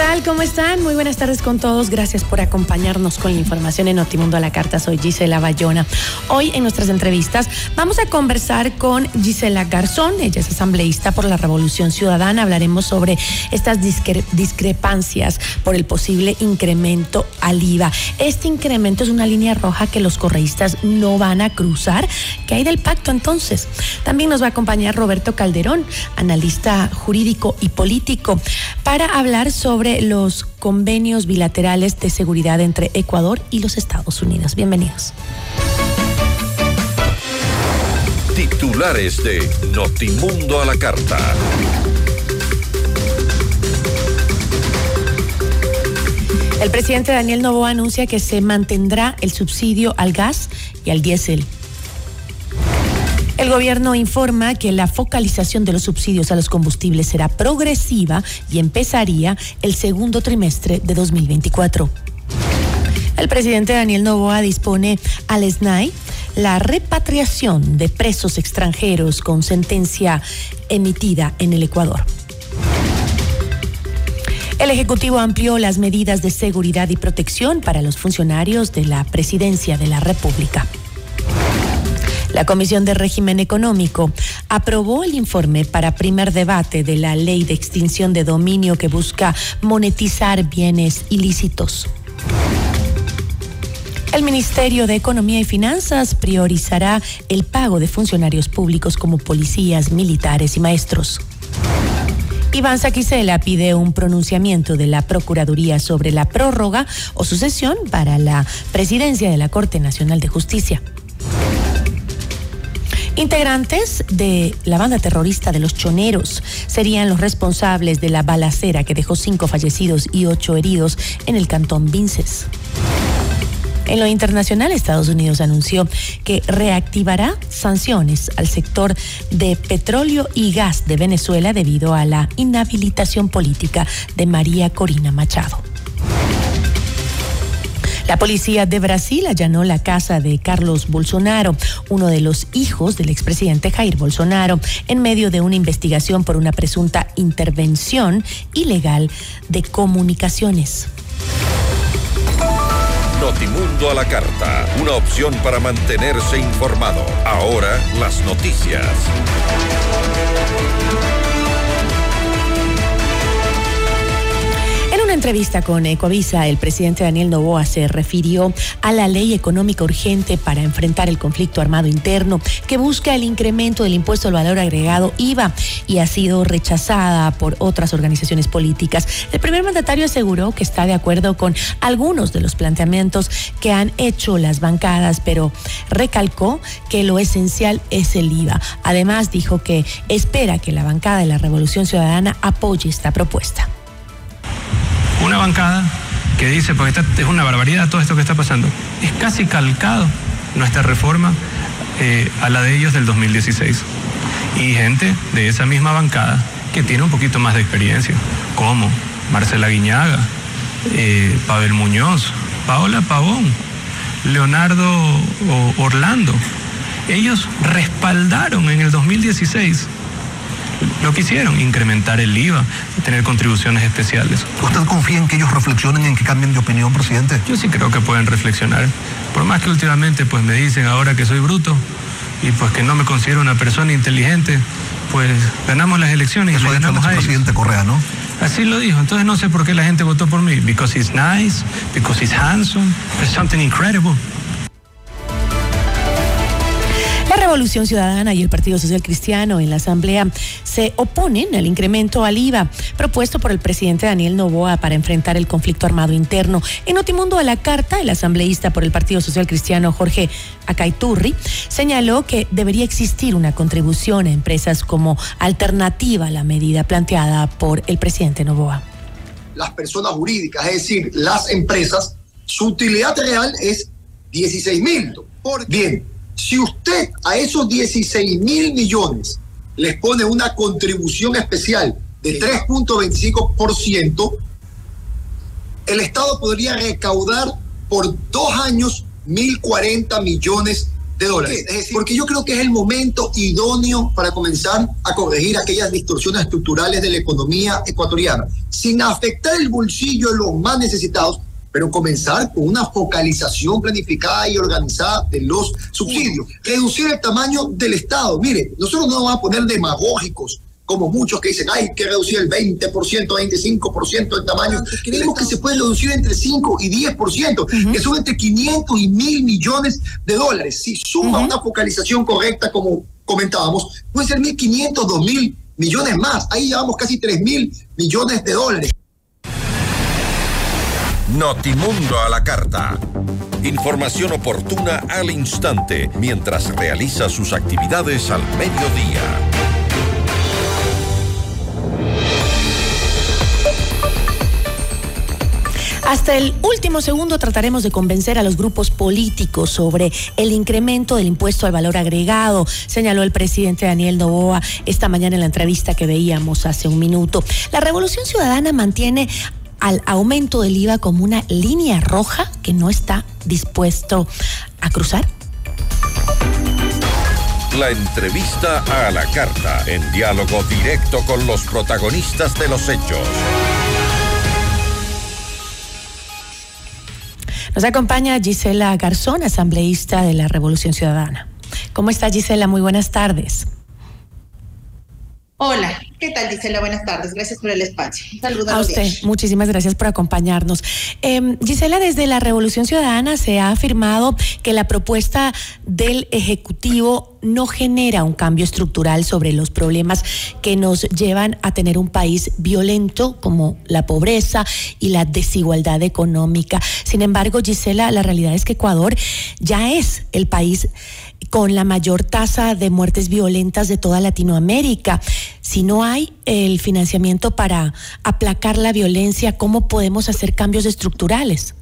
Tal? ¿Cómo están? Muy buenas tardes con todos. Gracias por acompañarnos con la información en Notimundo a la Carta. Soy Gisela Bayona. Hoy en nuestras entrevistas vamos a conversar con Gisela Garzón. Ella es asambleísta por la Revolución Ciudadana. Hablaremos sobre estas discre discrepancias por el posible incremento al IVA. Este incremento es una línea roja que los correístas no van a cruzar. ¿Qué hay del pacto entonces? También nos va a acompañar Roberto Calderón, analista jurídico y político, para hablar sobre sobre los convenios bilaterales de seguridad entre Ecuador y los Estados Unidos. Bienvenidos. Titulares de Notimundo a la Carta. El presidente Daniel Novoa anuncia que se mantendrá el subsidio al gas y al diésel. El gobierno informa que la focalización de los subsidios a los combustibles será progresiva y empezaría el segundo trimestre de 2024. El presidente Daniel Novoa dispone al SNAI la repatriación de presos extranjeros con sentencia emitida en el Ecuador. El Ejecutivo amplió las medidas de seguridad y protección para los funcionarios de la Presidencia de la República. La Comisión de Régimen Económico aprobó el informe para primer debate de la ley de extinción de dominio que busca monetizar bienes ilícitos. El Ministerio de Economía y Finanzas priorizará el pago de funcionarios públicos como policías, militares y maestros. Iván Saquicela pide un pronunciamiento de la Procuraduría sobre la prórroga o sucesión para la presidencia de la Corte Nacional de Justicia. Integrantes de la banda terrorista de los Choneros serían los responsables de la balacera que dejó cinco fallecidos y ocho heridos en el cantón Vinces. En lo internacional, Estados Unidos anunció que reactivará sanciones al sector de petróleo y gas de Venezuela debido a la inhabilitación política de María Corina Machado. La policía de Brasil allanó la casa de Carlos Bolsonaro, uno de los hijos del expresidente Jair Bolsonaro, en medio de una investigación por una presunta intervención ilegal de comunicaciones. Notimundo a la carta, una opción para mantenerse informado. Ahora las noticias. Entrevista con Ecoavisa, el presidente Daniel Novoa se refirió a la ley económica urgente para enfrentar el conflicto armado interno que busca el incremento del impuesto al valor agregado IVA y ha sido rechazada por otras organizaciones políticas. El primer mandatario aseguró que está de acuerdo con algunos de los planteamientos que han hecho las bancadas, pero recalcó que lo esencial es el IVA. Además, dijo que espera que la bancada de la Revolución Ciudadana apoye esta propuesta una bancada que dice, porque es una barbaridad todo esto que está pasando, es casi calcado nuestra reforma eh, a la de ellos del 2016. Y gente de esa misma bancada que tiene un poquito más de experiencia, como Marcela Guiñaga, eh, Pavel Muñoz, Paola Pavón, Leonardo Orlando. Ellos respaldaron en el 2016 lo que hicieron, incrementar el IVA, tener contribuciones especiales. ¿Usted confía en que ellos reflexionen, en que cambien de opinión, presidente? Yo sí creo que pueden reflexionar. Por más que últimamente pues me dicen ahora que soy bruto, y pues que no me considero una persona inteligente, pues ganamos las elecciones Eso y le el ganamos a ellos. expresidente Correa, ¿no? Así lo dijo. Entonces no sé por qué la gente votó por mí. Because he's nice, because he's handsome, there's something incredible. La Revolución Ciudadana y el Partido Social Cristiano en la Asamblea se oponen al incremento al IVA propuesto por el presidente Daniel Novoa para enfrentar el conflicto armado interno. En Notimundo a la carta, el asambleísta por el Partido Social Cristiano Jorge Acaiturri señaló que debería existir una contribución a empresas como alternativa a la medida planteada por el presidente Novoa. las personas jurídicas, es decir, las empresas, su utilidad real es 16 mil. Bien, si usted a esos 16 mil millones les pone una contribución especial de 3.25%, el Estado podría recaudar por dos años 1.040 millones de dólares. Es decir, porque yo creo que es el momento idóneo para comenzar a corregir aquellas distorsiones estructurales de la economía ecuatoriana, sin afectar el bolsillo de los más necesitados, pero comenzar con una focalización planificada y organizada de los subsidios. Reducir el tamaño del Estado. Mire, nosotros no vamos a poner demagógicos como muchos que dicen, hay que reducir el 20%, 25% del tamaño. Creemos que se puede reducir entre 5 y 10%, que son entre 500 y 1000 millones de dólares. Si suma una focalización correcta, como comentábamos, puede ser 1.500, 2.000 millones más. Ahí llevamos casi 3.000 millones de dólares. Notimundo a la carta. Información oportuna al instante mientras realiza sus actividades al mediodía. Hasta el último segundo trataremos de convencer a los grupos políticos sobre el incremento del impuesto al valor agregado, señaló el presidente Daniel Novoa esta mañana en la entrevista que veíamos hace un minuto. La Revolución Ciudadana mantiene al aumento del IVA como una línea roja que no está dispuesto a cruzar. La entrevista a la carta, en diálogo directo con los protagonistas de los hechos. Nos acompaña Gisela Garzón, asambleísta de la Revolución Ciudadana. ¿Cómo está Gisela? Muy buenas tardes. Hola, ¿qué tal Gisela? Buenas tardes, gracias por el espacio. Un saludo A usted, días. muchísimas gracias por acompañarnos. Eh, Gisela, desde la Revolución Ciudadana se ha afirmado que la propuesta del Ejecutivo no genera un cambio estructural sobre los problemas que nos llevan a tener un país violento como la pobreza y la desigualdad económica. Sin embargo, Gisela, la realidad es que Ecuador ya es el país con la mayor tasa de muertes violentas de toda Latinoamérica. Si no hay el financiamiento para aplacar la violencia, ¿cómo podemos hacer cambios estructurales?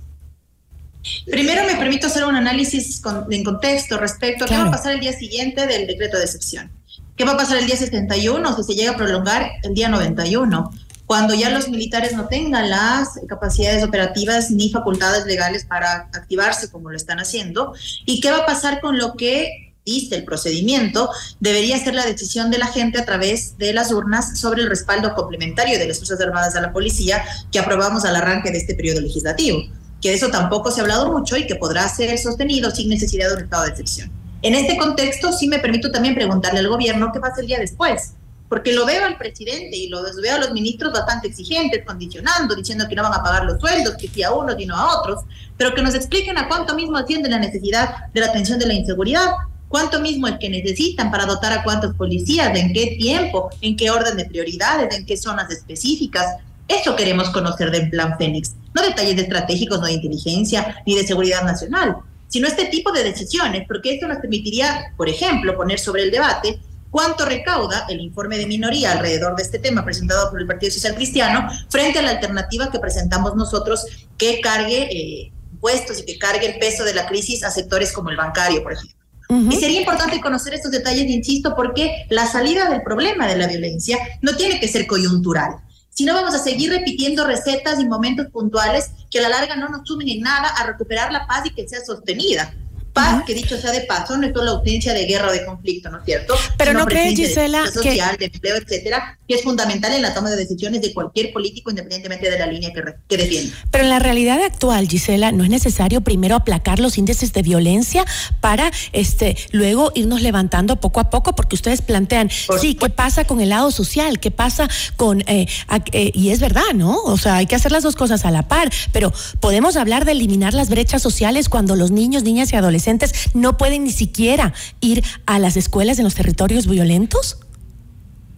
Primero me permito hacer un análisis con- en contexto respecto a qué va a pasar el día siguiente del decreto de excepción. ¿Qué va a pasar el día 71 si se llega a prolongar el día 91? Cuando ya los militares no tengan las capacidades operativas ni facultades legales para activarse como lo están haciendo. ¿Y qué va a pasar con lo que dice el procedimiento? Debería ser la decisión de la gente a través de las urnas sobre el respaldo complementario de las Fuerzas Armadas a la policía que aprobamos al arranque de este periodo legislativo que de eso tampoco se ha hablado mucho y que podrá ser sostenido sin necesidad de un estado de excepción. En este contexto, sí me permito también preguntarle al gobierno qué pasa el día después, porque lo veo al presidente y lo veo a los ministros bastante exigentes, condicionando, diciendo que no van a pagar los sueldos, que sí a unos y no a otros, pero que nos expliquen a cuánto mismo atiende la necesidad de la atención de la inseguridad, cuánto mismo es que necesitan para dotar a cuántos policías, en qué tiempo, en qué orden de prioridades, en qué zonas específicas. Eso queremos conocer del Plan Fénix, no detalles estratégicos, no de inteligencia ni de seguridad nacional, sino este tipo de decisiones, porque esto nos permitiría, por ejemplo, poner sobre el debate cuánto recauda el informe de minoría alrededor de este tema presentado por el Partido Social Cristiano frente a la alternativa que presentamos nosotros que cargue eh, impuestos y que cargue el peso de la crisis a sectores como el bancario, por ejemplo. Ujú. Y sería importante conocer estos detalles, insisto, porque la salida del problema de la violencia no tiene que ser coyuntural. Si no, vamos a seguir repitiendo recetas y momentos puntuales que a la larga no nos sumen en nada a recuperar la paz y que sea sostenida. Paz, que dicho sea de paso, no es solo ausencia de guerra o de conflicto, ¿no es cierto? Pero no cree, Gisela, de social, de empleo, etcétera, que es fundamental en la toma de decisiones de cualquier político, independientemente de la línea que, que defiende. Pero en la realidad actual, Gisela, no es necesario primero aplacar los índices de violencia para este luego irnos levantando poco a poco, porque ustedes plantean, sí, ¿qué pasa con el lado social? ¿Qué pasa con eh, eh, y es verdad, ¿no? O sea, hay que hacer las dos cosas a la par, pero podemos hablar de eliminar las brechas sociales cuando los niños, niñas y adolescentes no pueden ni siquiera ir a las escuelas en los territorios violentos?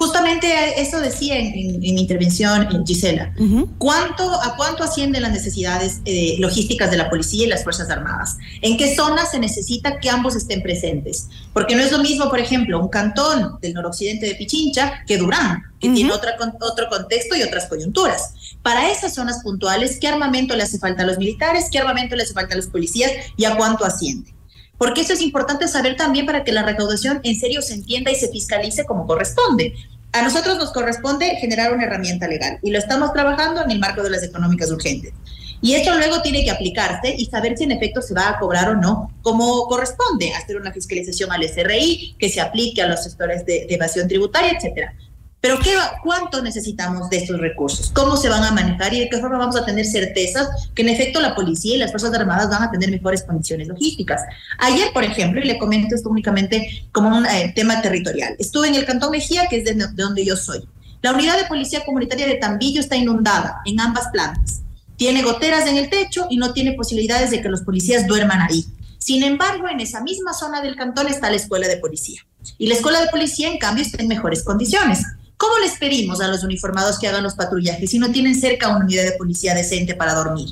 Justamente eso decía en, mi intervención, Gisela. ¿Cuánto, ¿A cuánto ascienden las necesidades eh, logísticas de la policía y las Fuerzas Armadas? ¿En qué zonas se necesita que ambos estén presentes? Porque no es lo mismo, por ejemplo, un cantón del noroccidente de Pichincha que Durán, que tiene otra, otro contexto y otras coyunturas. Para esas zonas puntuales, ¿qué armamento le hace falta a los militares? ¿Qué armamento le hace falta a los policías? ¿Y a cuánto asciende? Porque eso es importante saber también para que la recaudación en serio se entienda y se fiscalice como corresponde. A nosotros nos corresponde generar una herramienta legal y lo estamos trabajando en el marco de las económicas urgentes. Y esto luego tiene que aplicarse y saber si en efecto se va a cobrar o no, como corresponde, hacer una fiscalización al SRI, que se aplique a los sectores de, evasión tributaria, etcétera. Pero ¿qué, ¿cuánto necesitamos de estos recursos? ¿Cómo se van a manejar y de qué forma vamos a tener certezas que en efecto la policía y las Fuerzas Armadas van a tener mejores condiciones logísticas? Ayer, por ejemplo, y le comento esto únicamente como un eh, tema territorial, estuve en el Cantón Mejía, que es de, de donde yo soy. La unidad de policía comunitaria de Tambillo está inundada en ambas plantas. Tiene goteras en el techo y no tiene posibilidades de que los policías duerman ahí. Sin embargo, en esa misma zona del cantón está la escuela de policía. Y la escuela de policía, en cambio, está en mejores condiciones. ¿Cómo les pedimos a los uniformados que hagan los patrullajes si no tienen cerca una unidad de policía decente para dormir?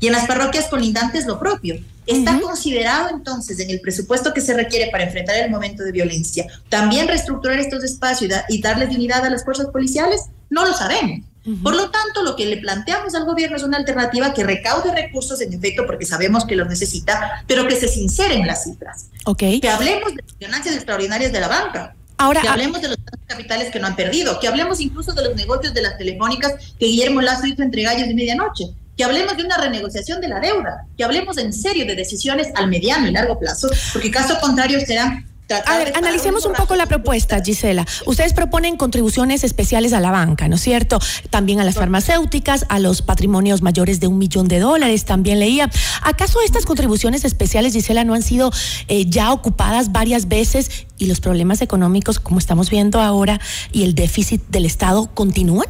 Y en las parroquias colindantes lo propio. ¿Está considerado entonces en el presupuesto que se requiere para enfrentar el momento de violencia también reestructurar estos espacios y, darles dignidad a las fuerzas policiales? No lo sabemos. Por lo tanto, lo que le planteamos al gobierno es una alternativa que recaude recursos, en efecto, porque sabemos que los necesita, pero que se sincere en las cifras. Okay. Que hablemos de ganancias extraordinarias de la banca. Ahora, que hablemos de los capitales que no han perdido, que hablemos incluso de los negocios de las telefónicas que Guillermo Lazo hizo entre gallos de medianoche, que hablemos de una renegociación de la deuda, que hablemos en serio de decisiones al mediano y largo plazo, porque caso contrario serán a ver, analicemos un poco la propuesta, Gisela. Ustedes proponen contribuciones especiales a la banca, ¿no es cierto? También a las farmacéuticas, a los patrimonios mayores de un millón de dólares, también leía. ¿Acaso estas contribuciones especiales, Gisela, no han sido eh, ya ocupadas varias veces y los problemas económicos, como estamos viendo ahora, y el déficit del Estado continúan?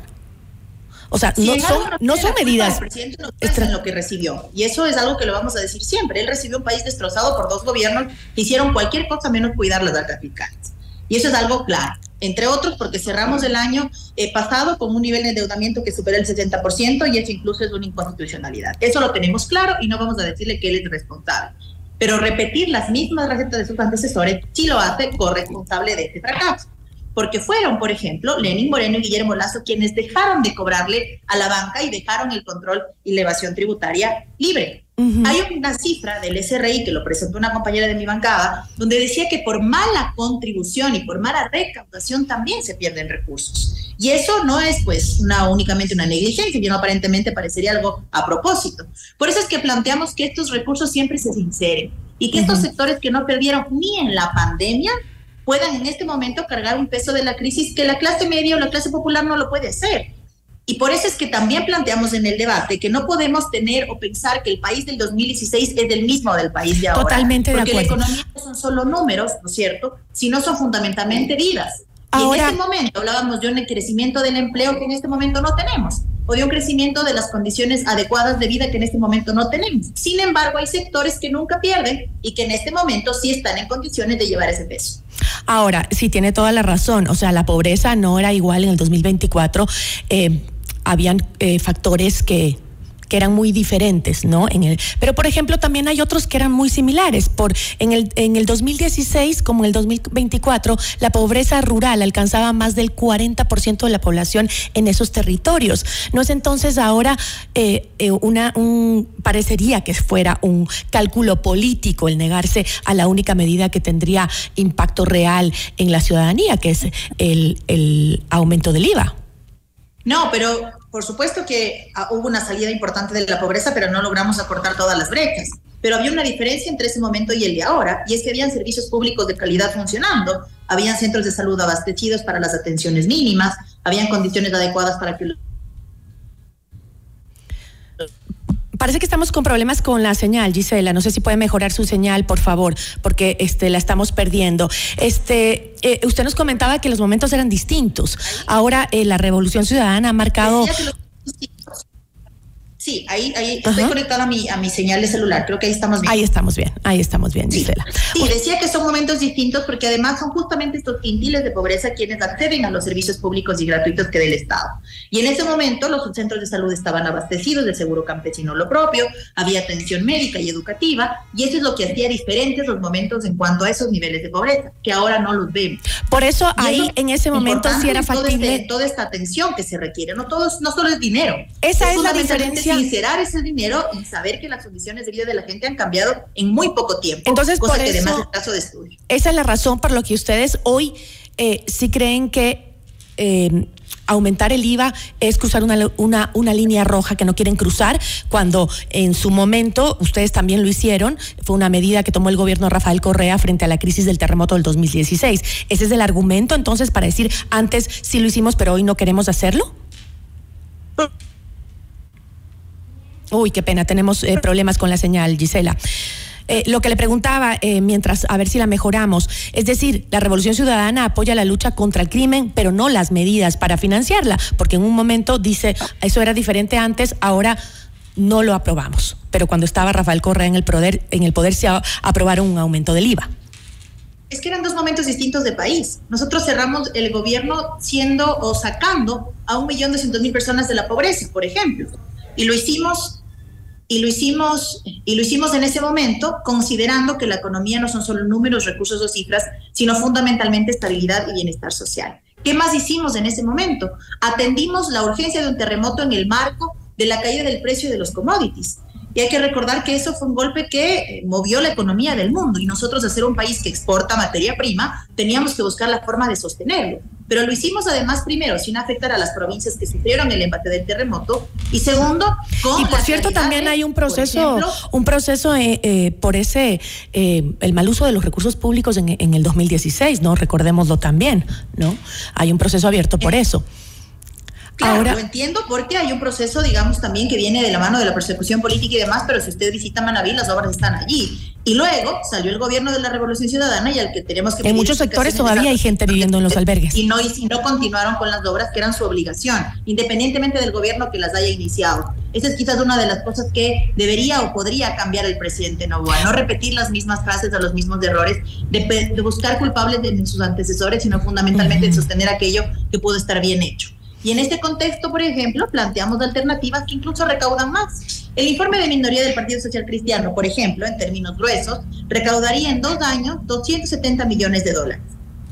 O sea, no, son, no son medidas. El presidente no en lo que recibió. Y eso es algo que lo vamos a decir siempre. Él recibió un país destrozado por dos gobiernos que hicieron cualquier cosa menos cuidar las altas fiscales. Y eso es algo claro. Entre otros, porque cerramos el año eh, pasado con un nivel de endeudamiento que supera el 60% y eso incluso es una inconstitucionalidad. Eso lo tenemos claro y no vamos a decirle que él es responsable. Pero repetir las mismas recetas de sus antecesores sí lo hace corresponsable de este fracaso porque fueron, por ejemplo, Lenin Moreno y Guillermo Lazo quienes dejaron de cobrarle a la banca y dejaron el control y la evasión tributaria libre. Hay una cifra del SRI que lo presentó una compañera de mi bancada, donde decía que por mala contribución y por mala recaudación también se pierden recursos. Y eso no es pues una, únicamente una negligencia, sino aparentemente parecería algo a propósito. Por eso es que planteamos que estos recursos siempre se sinceren y que estos sectores que no perdieron ni en la pandemia puedan en este momento cargar un peso de la crisis que la clase media o la clase popular no lo puede hacer. Y por eso es que también planteamos en el debate que no podemos tener o pensar que el país del 2016 es del mismo del país de ahora. Totalmente de acuerdo. Porque la economía no son solo números, ¿no es cierto? Sino son fundamentalmente vidas. Y en este momento hablábamos de un crecimiento del empleo que en este momento no tenemos o de un crecimiento de las condiciones adecuadas de vida que en este momento no tenemos. Sin embargo, hay sectores que nunca pierden y que en este momento sí están en condiciones de llevar ese peso. Ahora, sí tiene toda la razón, o sea, la pobreza no era igual en el 2024. Eh, habían eh, factores que que eran muy diferentes, ¿no? En el, pero por ejemplo también hay otros que eran muy similares. Por en el en el 2016 como en el 2024 la pobreza rural alcanzaba más del 40% de la población en esos territorios. No es entonces ahora eh, eh, una un parecería que fuera un cálculo político el negarse a la única medida que tendría impacto real en la ciudadanía, que es el, el aumento del IVA. No, pero por supuesto que ah, hubo una salida importante de la pobreza, pero no logramos acortar todas las brechas. pero había una diferencia entre ese momento y el de ahora, y es que habían servicios públicos de calidad funcionando, habían centros de salud abastecidos para las atenciones mínimas, habían condiciones adecuadas para que Parece que estamos con problemas con la señal, Gisela. No sé si puede mejorar su señal, por favor, porque este, la estamos perdiendo. Este, eh, usted nos comentaba que los momentos eran distintos. Ahora eh, la Revolución Ciudadana ha marcado Sí, ahí, ahí estoy conectada a mi, a mi señal de celular. Creo que ahí estamos bien. Ahí estamos bien, ahí estamos bien, Gisela. Sí, decía que son momentos distintos porque además son justamente estos quintiles de pobreza quienes acceden a los servicios públicos y gratuitos que del Estado. Y en ese momento los centros de salud estaban abastecidos de seguro campesino lo propio, había atención médica y educativa, y eso es lo que hacía diferentes los momentos en cuanto a esos niveles de pobreza, que ahora no los vemos. Por eso ahí en ese momento sí era este, factible. toda esta atención que se requiere, no, todos, no solo es dinero. Esa es, la diferencia sincerar ese dinero y saber que las condiciones de vida de la gente han cambiado en muy poco tiempo. Entonces, por eso, es caso de estudio. Esa es la razón por lo que ustedes hoy eh, sí creen que eh, aumentar el IVA es cruzar una, una, una, línea roja que no quieren cruzar, cuando en su momento ustedes también lo hicieron, fue una medida que tomó el gobierno Rafael Correa frente a la crisis del terremoto del 2016. ¿Ese es el argumento entonces para decir antes sí lo hicimos pero hoy no queremos hacerlo? Uy, qué pena, tenemos eh, problemas con la señal, Gisela. Eh, lo que le preguntaba, eh, mientras a ver si la mejoramos, es decir, la Revolución Ciudadana apoya la lucha contra el crimen, pero no las medidas para financiarla, porque en un momento dice, eso era diferente antes, ahora no lo aprobamos. Pero cuando estaba Rafael Correa en el poder, en el poder se aprobaron un aumento del IVA. Es que eran dos momentos distintos de país. Nosotros cerramos el gobierno siendo o sacando a un millón doscientos mil personas de la pobreza, por ejemplo. Y lo hicimos y lo hicimos y lo hicimos en ese momento considerando que la economía no son solo números, recursos o cifras, sino fundamentalmente estabilidad y bienestar social. ¿Qué más hicimos en ese momento? Atendimos la urgencia de un terremoto en el marco de la caída del precio de los commodities. Y hay que recordar que eso fue un golpe que eh, movió la economía del mundo y nosotros, a ser un país que exporta materia prima, teníamos que buscar la forma de sostenerlo. Pero lo hicimos además primero sin afectar a las provincias que sufrieron el embate del terremoto y segundo con y por cierto también hay un proceso un proceso eh, eh, por ese el mal uso de los recursos públicos en, en, el 2016 no recordémoslo también no hay un proceso abierto por eso Claro, Ahora, lo entiendo porque hay un proceso, digamos, también que viene de la mano de la persecución política y demás, pero si usted visita Manaví, las obras están allí. Y luego salió el gobierno de la Revolución Ciudadana y al que tenemos que... En muchos sectores todavía hay gente viviendo en los albergues. Y no, y no continuaron con las obras que eran su obligación, independientemente del gobierno que las haya iniciado. Esa es quizás una de las cosas que debería o podría cambiar el presidente Novoa, no repetir las mismas frases o los mismos errores, de, buscar culpables de, sus antecesores, sino fundamentalmente de sostener aquello que pudo estar bien hecho. Y en este contexto, por ejemplo, planteamos alternativas que incluso recaudan más. El informe de minoría del Partido Social Cristiano, por ejemplo, en términos gruesos, recaudaría en dos años 270 millones de dólares.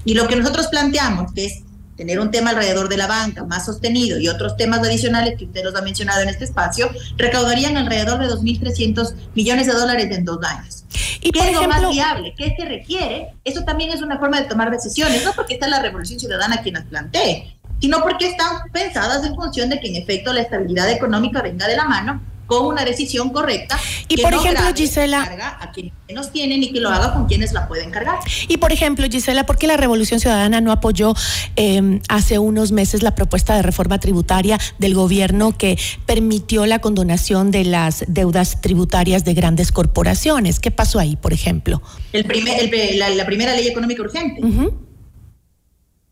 Y lo que nosotros planteamos, que es tener un tema alrededor de la banca más sostenido y otros temas adicionales que usted los ha mencionado en este espacio, recaudarían alrededor de 2.300 millones de dólares en dos años. ¿Y ¿Qué es lo más viable? ¿Qué se requiere? Eso también es una forma de tomar decisiones, no porque está la revolución ciudadana quien las plantee, sino porque están pensadas en función de que en efecto la estabilidad económica venga de la mano con una decisión correcta. Y por ejemplo, Gisela. A quienes nos tienen y que lo haga con quienes la pueden cargar. Y por ejemplo, Gisela, ¿por qué la Revolución Ciudadana no apoyó em, hace unos meses la propuesta de reforma tributaria del gobierno que permitió la condonación de las deudas tributarias de grandes corporaciones? ¿Qué pasó ahí, por ejemplo? El primer, la, primera ley económica urgente.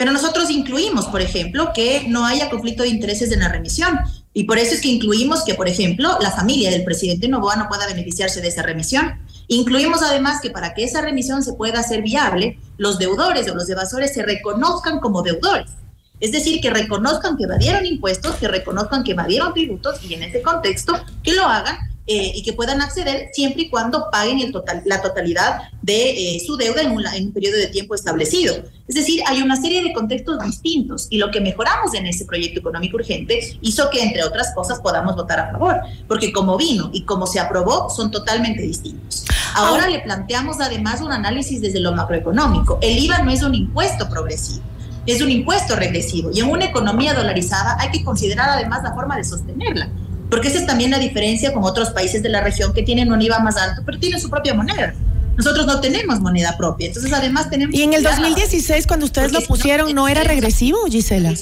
Pero nosotros incluimos, por ejemplo, que no haya conflicto de intereses en la remisión. Y por eso es que incluimos que, por ejemplo, la familia del presidente Novoa no pueda beneficiarse de esa remisión. Incluimos además que para que esa remisión se pueda hacer viable, los deudores o los evasores se reconozcan como deudores. Es decir, que reconozcan que evadieron impuestos, que reconozcan que evadieron tributos y en ese contexto que lo hagan eh, y que puedan acceder siempre y cuando paguen el total, la totalidad de eh, su deuda en un, en un, periodo de tiempo establecido. Es decir, hay una serie de contextos distintos y lo que mejoramos en ese proyecto económico urgente hizo que, entre otras cosas, podamos votar a favor, porque como vino y como se aprobó son totalmente distintos. Ahora le planteamos además un análisis desde lo macroeconómico. El IVA no es un impuesto progresivo es un impuesto regresivo y en una economía dolarizada hay que considerar además la forma de sostenerla Porque esa es también la diferencia con otros países de la región que tienen un IVA más alto, pero tienen su propia moneda. Nosotros no tenemos moneda propia, entonces además tenemos... Y en el 2016, cuando ustedes lo pusieron, ¿no era regresivo, Gisela?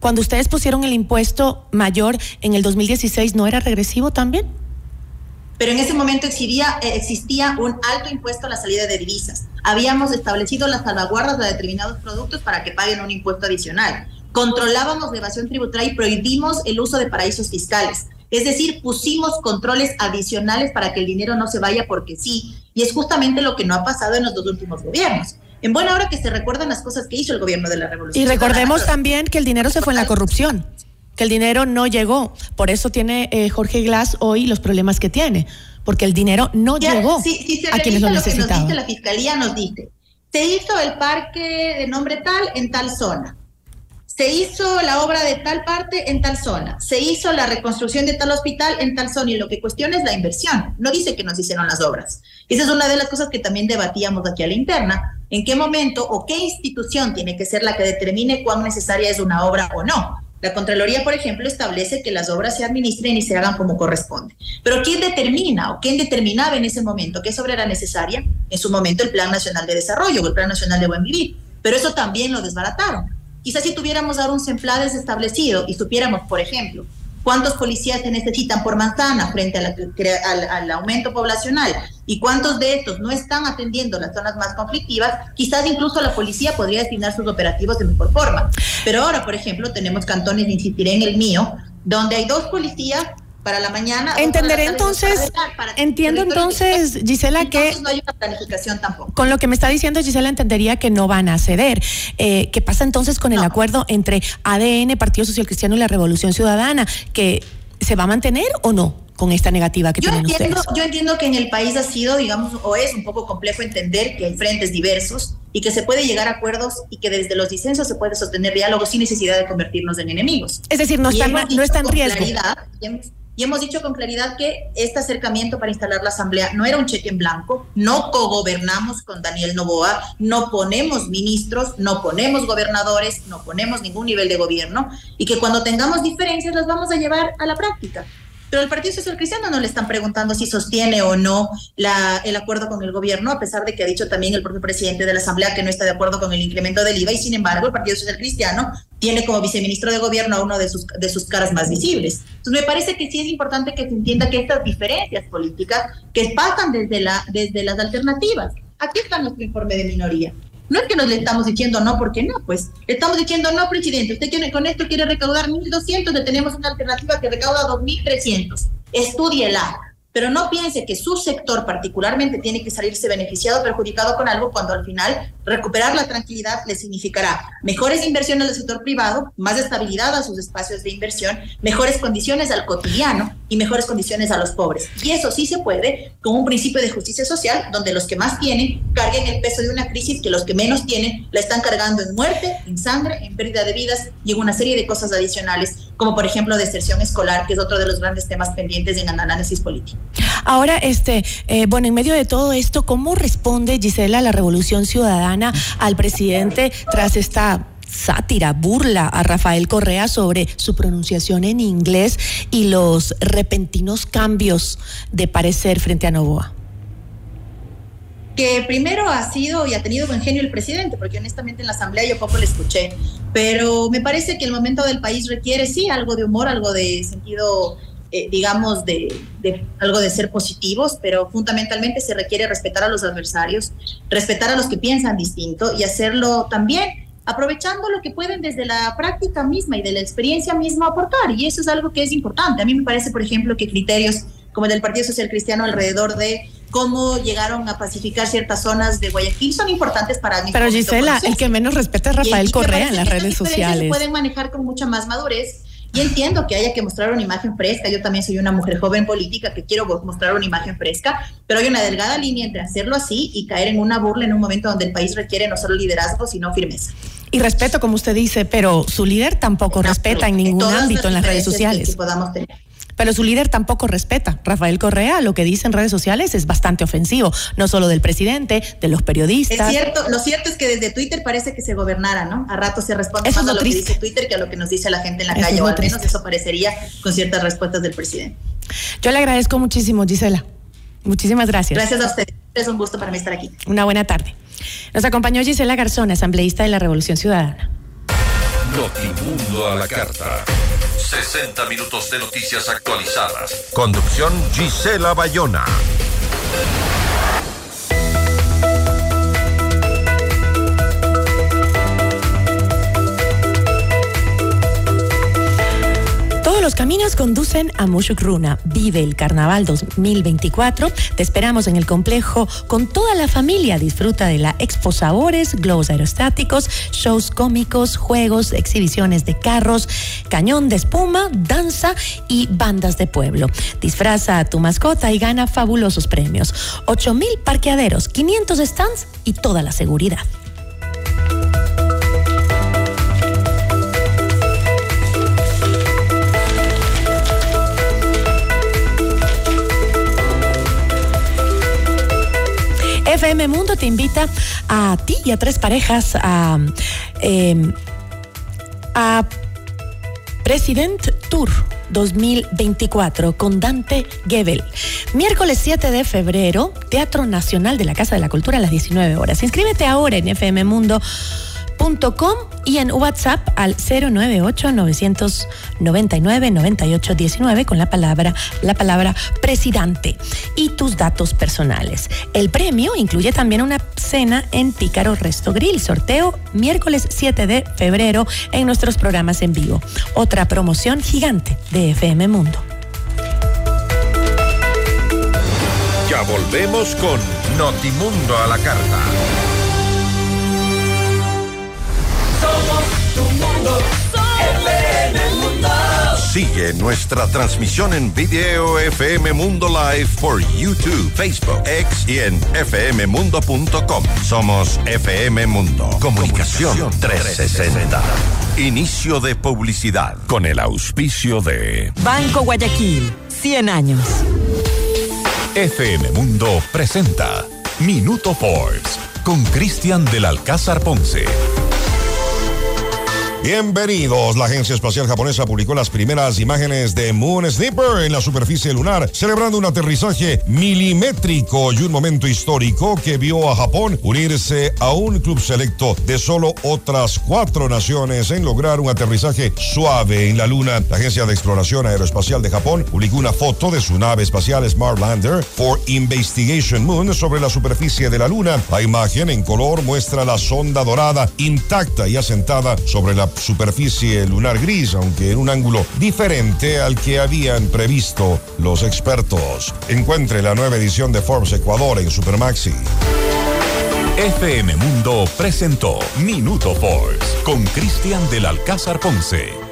Cuando ustedes pusieron el impuesto mayor en el 2016, ¿no era regresivo también? Pero en ese momento existía, eh, existía un alto impuesto a la salida de divisas. Habíamos establecido las salvaguardas de determinados productos para que paguen un impuesto adicional. Controlábamos la evasión tributaria y prohibimos el uso de paraísos fiscales. Es decir, pusimos controles adicionales para que el dinero no se vaya porque sí. Y es justamente lo que no ha pasado en los dos últimos gobiernos en buena hora que se recuerdan las cosas que hizo el gobierno de la revolución. Y recordemos también que el dinero se fue en la corrupción, que el dinero no llegó. Por eso tiene eh, Jorge Glass hoy los problemas que tiene, porque el dinero no llegó si, si se a quienes lo, lo que nos dice la fiscalía, nos dice, se hizo el parque de nombre tal en tal zona se hizo la obra de tal parte en tal zona, se hizo la reconstrucción de tal hospital en tal zona y lo que cuestiona es la inversión, no dice que nos hicieron las obras. Esa es una de las cosas que también debatíamos aquí a la interna, en qué momento o qué institución tiene que ser la que determine cuán necesaria es una obra o no. La Contraloría, por ejemplo, establece que las obras se administren y se hagan como corresponde. Pero ¿quién determina o quién determinaba en ese momento esa obra era necesaria? En su momento el Plan Nacional de Desarrollo o el Plan Nacional de Buen Vivir. Pero eso también lo desbarataron. Quizás si tuviéramos ahora un SEMPLADES establecido y supiéramos, por ejemplo, cuántos policías se necesitan por manzana frente al, aumento poblacional y cuántos de estos no están atendiendo las zonas más conflictivas, quizás incluso la policía podría destinar sus operativos de mejor forma. Pero ahora, por ejemplo, tenemos cantones, insistiré en el mío, donde hay dos policías para la mañana. Entenderé entonces, entiendo entonces, Gisela, que... No hay una planificación tampoco. Con lo que me está diciendo Gisela, entendería que no van a ceder. Eh, ¿Qué pasa entonces con el acuerdo entre ADN, Partido Social Cristiano y la Revolución Ciudadana? ¿Que se va a mantener o no? con esta negativa que yo tienen entiendo, ustedes. Yo entiendo que en el país ha sido, digamos, o es un poco complejo entender que hay frentes diversos y que se puede llegar a acuerdos y que desde los disensos se puede sostener diálogos sin necesidad de convertirnos en enemigos. Es decir, no está, no está en riesgo. Y hemos dicho con claridad que este acercamiento para instalar la Asamblea no era un cheque en blanco, no cogobernamos con Daniel Novoa, no ponemos ministros, no ponemos gobernadores, no ponemos ningún nivel de gobierno y que cuando tengamos diferencias las vamos a llevar a la práctica. Pero el Partido Social Cristiano no le están preguntando si sostiene o no la, el acuerdo con el gobierno, a pesar de que ha dicho también el propio presidente de la Asamblea que no está de acuerdo con el incremento del IVA y sin embargo el Partido Social Cristiano tiene como viceministro de gobierno a uno de sus, de sus caras más visibles. Entonces me parece que sí es importante que se entienda que estas diferencias políticas que pasan desde, la, desde las alternativas. Aquí está nuestro informe de minoría. No es que nos le estamos diciendo no, porque no, pues estamos diciendo no, presidente, usted quiere, con esto quiere recaudar 1.200, le tenemos una alternativa que recauda 2.300. Estúdiela pero no piense que su sector particularmente tiene que salirse beneficiado o perjudicado con algo cuando al final recuperar la tranquilidad le significará mejores inversiones del sector privado, más estabilidad a sus espacios de inversión, mejores condiciones al cotidiano y mejores condiciones a los pobres. Y eso sí se puede con un principio de justicia social donde los que más tienen carguen el peso de una crisis que los que menos tienen la están cargando en muerte, en sangre, en pérdida de vidas y en una serie de cosas adicionales como por ejemplo deserción escolar, que es otro de los grandes temas pendientes en el análisis político. Ahora, este, eh, bueno, en medio de todo esto, ¿cómo responde Gisela la Revolución Ciudadana al presidente tras esta sátira, burla a Rafael Correa sobre su pronunciación en inglés y los repentinos cambios de parecer frente a Novoa? que primero ha sido y ha tenido buen genio el presidente, porque honestamente en la asamblea yo poco le escuché, pero me parece que el momento del país requiere sí algo de humor, algo de sentido, eh, digamos, de, de, algo de ser positivos, pero fundamentalmente se requiere respetar a los adversarios, respetar a los que piensan distinto y hacerlo también aprovechando lo que pueden desde la práctica misma y de la experiencia misma aportar. Y eso es algo que es importante. A mí me parece, por ejemplo, que criterios como el del Partido Social Cristiano alrededor de cómo llegaron a pacificar ciertas zonas de Guayaquil son importantes para mí. Pero Gisela, el que menos respeta es Rafael Correa en las redes sociales. Se pueden manejar con mucha más madurez. Y entiendo que haya que mostrar una imagen fresca. Yo también soy una mujer joven política que quiero mostrar una imagen fresca, pero hay una delgada línea entre hacerlo así y caer en una burla en un momento donde el país requiere no solo liderazgo, sino firmeza. Y respeto, como usted dice, pero su líder tampoco respeta en ningún ámbito en las redes sociales. podamos tener. Pero su líder tampoco respeta. Rafael Correa, lo que dice en redes sociales es bastante ofensivo, no solo del presidente, de los periodistas. Es cierto, lo cierto es que desde Twitter parece que se gobernara, ¿no? A rato se responde más a lo, que dice Twitter que a lo que nos dice la gente en la calle, o al menos eso parecería con ciertas respuestas del presidente. Yo le agradezco muchísimo, Gisela. Muchísimas gracias. Gracias a usted. Es un gusto para mí estar aquí. Una buena tarde. Nos acompañó Gisela Garzón, asambleísta de la Revolución Ciudadana. Notimundo a la carta. 60 minutos de noticias actualizadas. Conducción Gisela Bayona. Los caminos conducen a Mushukruna. Vive el Carnaval 2024. Te esperamos en el complejo con toda la familia. Disfruta de la Expo Sabores, globos aerostáticos, shows cómicos, juegos, exhibiciones de carros, cañón de espuma, danza y bandas de pueblo. Disfraza a tu mascota y gana fabulosos premios. 8 mil parqueaderos, 500 stands y toda la seguridad. FM Mundo te invita a ti y a tres parejas a, em, a President Tour 2024 con Dante Gebel. Miércoles 7 de febrero, Teatro Nacional de la Casa de la Cultura a las 19 horas. Inscríbete ahora en FM Mundo y en WhatsApp al 098-999-9819 con la palabra, la palabra presidente y tus datos personales. El premio incluye también una cena en Pícaro Resto Grill, sorteo miércoles 7 de febrero en nuestros programas en vivo. Otra promoción gigante de FM Mundo. Ya volvemos con Notimundo a la carta. Sigue nuestra transmisión en video FM Mundo Live por YouTube, Facebook, X y en fmmundo.com. Somos FM Mundo. Comunicación 360. Inicio de publicidad con el auspicio de Banco Guayaquil, 100 años. FM Mundo presenta Minuto Forbes con Cristian del Alcázar Ponce. Bienvenidos. La Agencia Espacial Japonesa publicó las primeras imágenes de Moon Sniper en la superficie lunar, celebrando un aterrizaje milimétrico y un momento histórico que vio a Japón unirse a un club selecto de solo otras cuatro naciones en lograr un aterrizaje suave en la Luna. La Agencia de Exploración Aeroespacial de Japón publicó una foto de su nave espacial Smart Lander for Investigation Moon sobre la superficie de la Luna. La imagen en color muestra la sonda dorada intacta y asentada sobre la superficie lunar gris, aunque en un ángulo diferente al que habían previsto los expertos. Encuentre la nueva edición de Forbes Ecuador en Supermaxi. FM Mundo presentó Minuto Forbes con Cristian del Alcázar Ponce.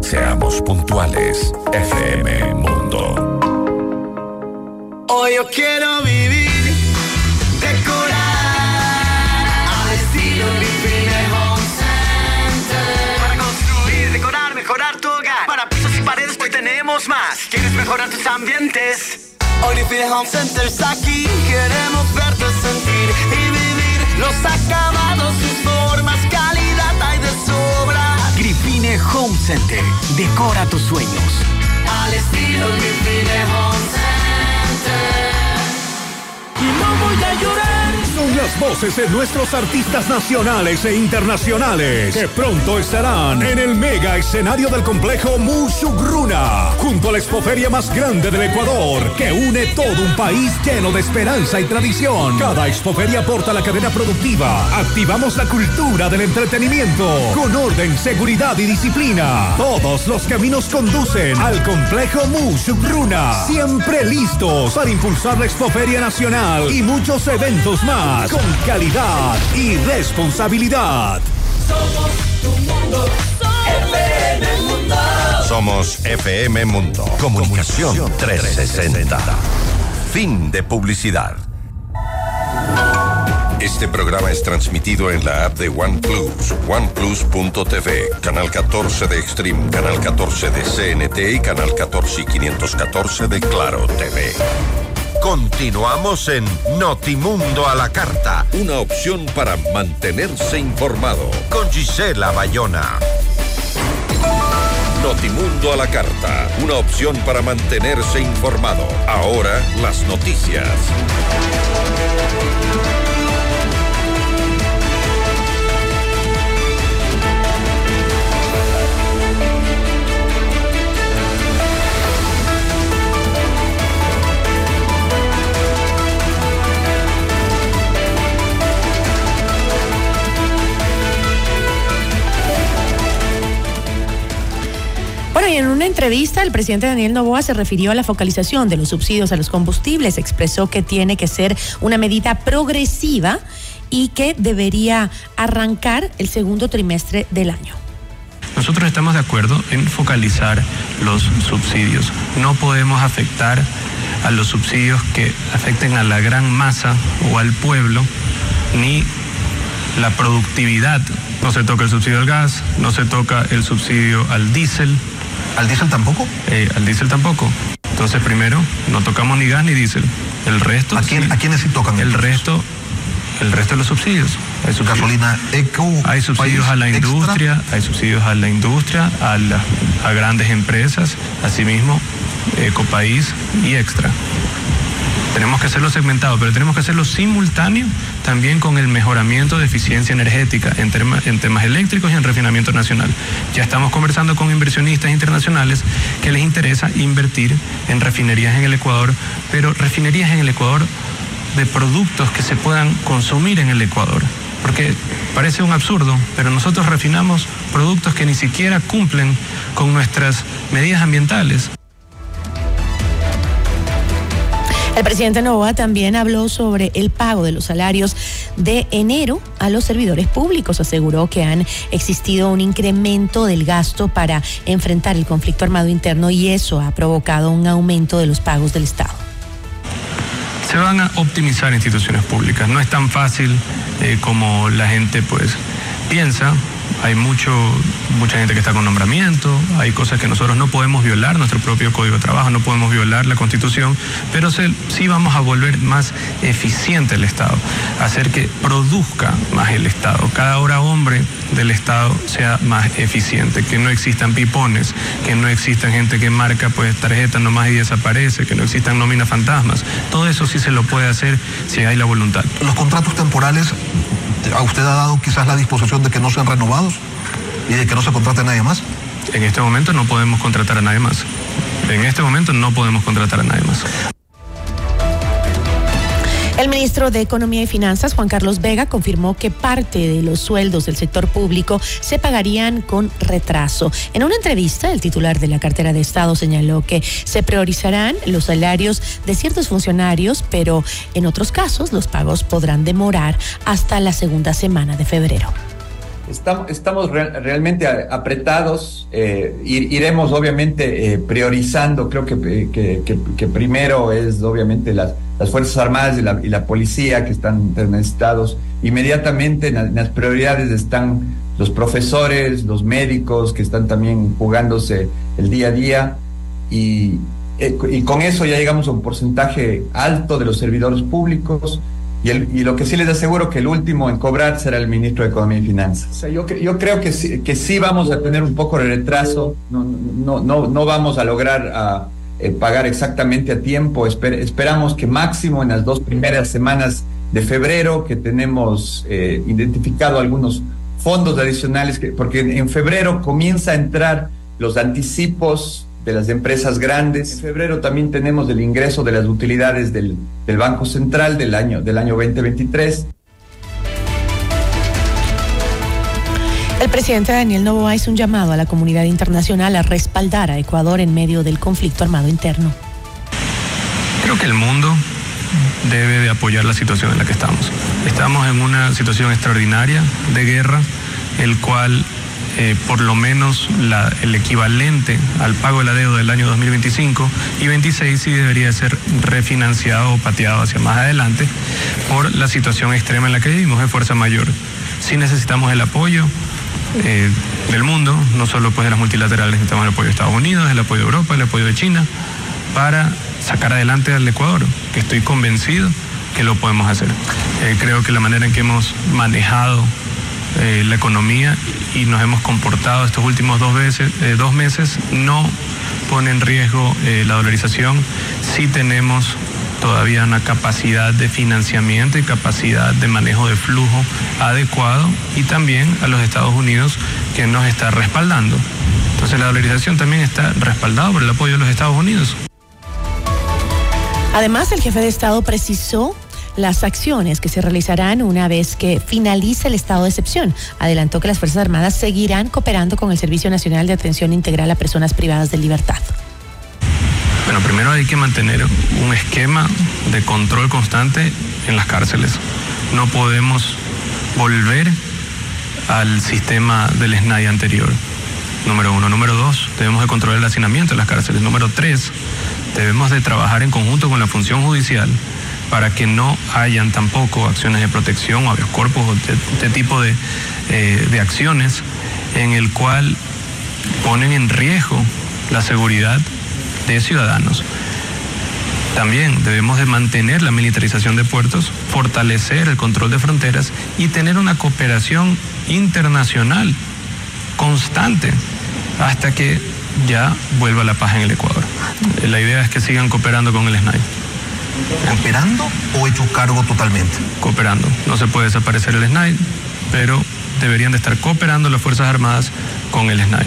Seamos puntuales, FM Mundo. Hoy yo quiero vivir, decorar, al estilo Home Center. Para construir, decorar, mejorar tu hogar. Para pisos y paredes hoy tenemos más. ¿Quieres mejorar tus ambientes? Hoy Home Center está aquí. Queremos verte sentir y vivir los acabados, Home Center. Decora tus sueños. Al estilo Grifine Home Center. Y no voy a llorar son las voces de nuestros artistas nacionales e internacionales que pronto estarán en el mega escenario del complejo Mushugruna, junto a la expoferia más grande del Ecuador, que une todo un país lleno de esperanza y tradición. Cada expoferia aporta la cadena productiva. Activamos la cultura del entretenimiento con orden, seguridad y disciplina. Todos los caminos conducen al complejo Mushugruna, siempre listos para impulsar la expoferia nacional y muchos eventos más con calidad y responsabilidad. Somos tu mundo, FM Mundo. Somos FM Mundo. Comunicación 360. Fin de publicidad. Este programa es transmitido en la app de OnePlus, oneplus.tv, canal 14 de Extreme, canal 14 de CNT y canal 14 y 514 de Claro TV. Continuamos en Notimundo a la Carta, una opción para mantenerse informado con Gisela Bayona. Notimundo a la Carta, una opción para mantenerse informado. Ahora las noticias. Bueno, y en una entrevista, el presidente Daniel Novoa se refirió a la focalización de los subsidios a los combustibles. Expresó que tiene que ser una medida progresiva y que debería arrancar el segundo trimestre del año. Nosotros estamos de acuerdo en focalizar los subsidios. No podemos afectar a los subsidios que afecten a la gran masa o al pueblo, ni la productividad. No se toca el subsidio al gas, no se toca el subsidio al diésel. ¿Al diésel tampoco? Eh, al diésel tampoco. Entonces, primero, no tocamos ni gas ni diésel. El resto. ¿A, quién, sí. ¿a quiénes sí tocan? El entonces? resto, el resto de los subsidios. Hay subsidios. Gasolina eco. Hay subsidios a la extra. industria, hay subsidios a la industria, a, la- a grandes empresas, asimismo, Ecopaís y Extra. Tenemos que hacerlo segmentado, pero tenemos que hacerlo simultáneo también con el mejoramiento de eficiencia energética en, en temas eléctricos y en refinamiento nacional. Ya estamos conversando con inversionistas internacionales que les interesa invertir en refinerías en el Ecuador, pero refinerías en el Ecuador de productos que se puedan consumir en el Ecuador. Porque parece un absurdo, pero nosotros refinamos productos que ni siquiera cumplen con nuestras medidas ambientales. El presidente Novoa también habló sobre el pago de los salarios de enero a los servidores públicos. Aseguró que han existido un incremento del gasto para enfrentar el conflicto armado interno y eso ha provocado un aumento de los pagos del Estado. se van a optimizar instituciones públicas. No es tan fácil eh, como la gente pues piensa. Hay mucho, mucha gente que está con nombramiento, hay cosas que nosotros no podemos violar, nuestro propio código de trabajo, no podemos violar la constitución, pero sí vamos a volver más eficiente el Estado, hacer que produzca más el Estado, cada hora hombre del Estado sea más eficiente, que no existan pipones, que no existan gente que marca pues tarjetas nomás y desaparece, que no existan nóminas fantasmas. Todo eso sí se lo puede hacer si hay la voluntad. Los contratos temporales, ¿a usted ha dado quizás la disposición de que no sean renovados y de que no se contrate a nadie más? En este momento no podemos contratar a nadie más. En este momento no podemos contratar a nadie más. El ministro de Economía y Finanzas, Juan Carlos Vega, confirmó que parte de los sueldos del sector público se pagarían con retraso. En una entrevista, el titular de la cartera de Estado señaló que se priorizarán los salarios de ciertos funcionarios, pero en otros casos los pagos podrán demorar hasta la segunda semana de febrero. Estamos, estamos real- realmente apretados. eh, ir- iremos obviamente eh, priorizando. Creo que, eh, que, que- que primero es obviamente las, las Fuerzas Armadas y la, y la policía que están necesitados. Inmediatamente en, la- en las prioridades están los profesores, los médicos que están también jugándose el día a día. Y, y con eso ya llegamos a un porcentaje alto de los servidores públicos. Y, el- y lo que sí les aseguro que el último en cobrar será el ministro de Economía y Finanzas. O sea, yo, yo creo que sí, que sí vamos a tener un poco de retraso, no, no, no, no vamos a lograr ah, eh, pagar exactamente a tiempo, Esper- esperamos que máximo en las dos primeras semanas de febrero, que tenemos eh, identificado algunos fondos adicionales, que, porque en, en febrero comienza a entrar los anticipos de las empresas grandes. En febrero también tenemos el ingreso de las utilidades del, del Banco Central del año, del año 2023. El presidente Daniel Noboa hizo un llamado a la comunidad internacional a respaldar a Ecuador en medio del conflicto armado interno. Creo que el mundo debe de apoyar la situación en la que estamos. Estamos en una situación extraordinaria de guerra, el cual eh, por lo menos la- el equivalente al pago de la deuda del año 2025 y 26 sí debería ser refinanciado o pateado hacia más adelante por la situación extrema en la que vivimos de fuerza mayor. Sí necesitamos el apoyo eh, del mundo, no solo pues de las multilaterales, necesitamos el apoyo de Estados Unidos, el apoyo de Europa, el apoyo de China, para sacar adelante al Ecuador, que estoy convencido que lo podemos hacer. Eh, creo que la manera en que hemos manejado eh, la economía y nos hemos comportado estos últimos dos, veces, eh, dos meses no pone en riesgo eh, la dolarización. Sí tenemos todavía una capacidad de financiamiento y capacidad de manejo de flujo adecuado y también a los Estados Unidos que nos está respaldando. Entonces la dolarización también está respaldada por el apoyo de los Estados Unidos. Además, el jefe de Estado precisó las acciones que se realizarán una vez que finalice el estado de excepción. Adelantó que las Fuerzas Armadas seguirán cooperando con el Servicio Nacional de Atención Integral a Personas Privadas de Libertad. Bueno, primero hay que mantener un esquema de control constante en las cárceles. No podemos volver al sistema del SNAI anterior. Número uno. Número dos, debemos de controlar el hacinamiento en las cárceles. Número tres, debemos de trabajar en conjunto con la función judicial para que no hayan tampoco acciones de protección o habeas corpus o de, este tipo de, eh, de acciones en el cual ponen en riesgo la seguridad de ciudadanos. También debemos de mantener la militarización de puertos, fortalecer el control de fronteras y tener una cooperación internacional constante hasta que ya vuelva la paz en el Ecuador. La idea es que sigan cooperando con el SNAI. ¿Cooperando o hecho cargo totalmente? Cooperando. No se puede desaparecer el SNAI, pero deberían de estar cooperando las Fuerzas Armadas con el SNAI.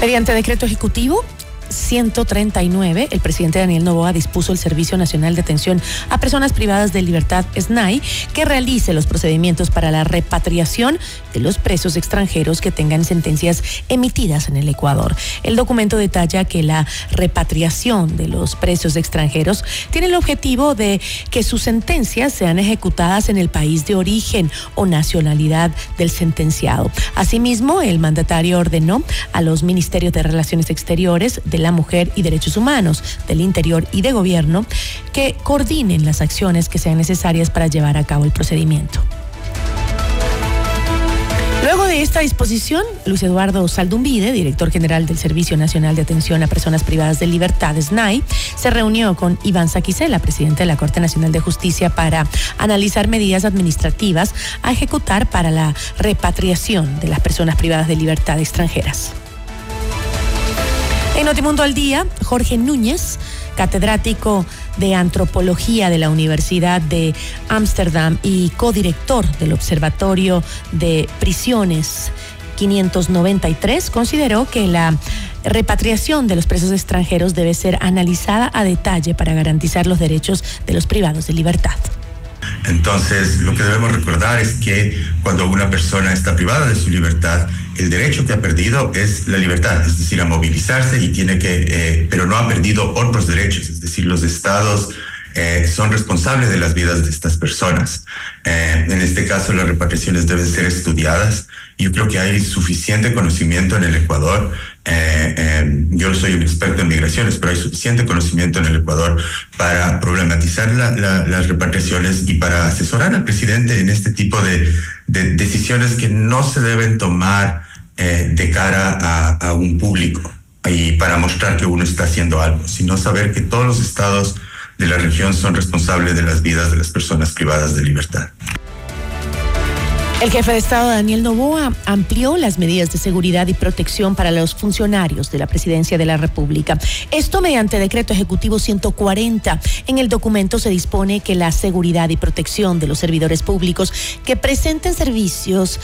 Mediante decreto ejecutivo 139, el presidente Daniel Novoa dispuso el Servicio Nacional de Atención a Personas Privadas de Libertad, SNAI, que realice los procedimientos para la repatriación de los presos extranjeros que tengan sentencias emitidas en el Ecuador. El documento detalla que la repatriación de los presos extranjeros tiene el objetivo de que sus sentencias sean ejecutadas en el país de origen o nacionalidad del sentenciado. Asimismo, el mandatario ordenó a los ministerios de Relaciones Exteriores, de la Mujer y Derechos Humanos, del Interior y de Gobierno que coordinen las acciones que sean necesarias para llevar a cabo el procedimiento. Luego de esta disposición, Luis Eduardo Saldumbide, director general del Servicio Nacional de Atención a Personas Privadas de Libertad, SNAI, se reunió con Iván Saquicela, presidente de la Corte Nacional de Justicia, para analizar medidas administrativas a ejecutar para la repatriación de las personas privadas de libertad extranjeras. En Notimundo al Día, Jorge Núñez, catedrático de Antropología de la Universidad de Ámsterdam y codirector del Observatorio de Prisiones 593, consideró que la repatriación de los presos extranjeros debe ser analizada a detalle para garantizar los derechos de los privados de libertad. Entonces, lo que debemos recordar es que cuando una persona está privada de su libertad, el derecho que ha perdido es la libertad, es decir, a movilizarse y tiene que, eh, pero no ha perdido otros derechos, es decir, los estados eh, son responsables de las vidas de estas personas. Eh, en este caso, las repatriaciones deben ser estudiadas. Yo creo que hay suficiente conocimiento en el Ecuador. Eh, eh, yo soy un experto en migraciones, pero hay suficiente conocimiento en el Ecuador para problematizar la- la- las repatriaciones y para asesorar al presidente en este tipo de, de decisiones que no se deben tomar eh, de cara a un público y para mostrar que uno está haciendo algo, sino saber que todos los estados de la región son responsables de las vidas de las personas privadas de libertad. El jefe de Estado Daniel Novoa amplió las medidas de seguridad y protección para los funcionarios de la Presidencia de la República. Esto mediante decreto ejecutivo 140. En el documento se dispone que la seguridad y protección de los servidores públicos que presenten servicios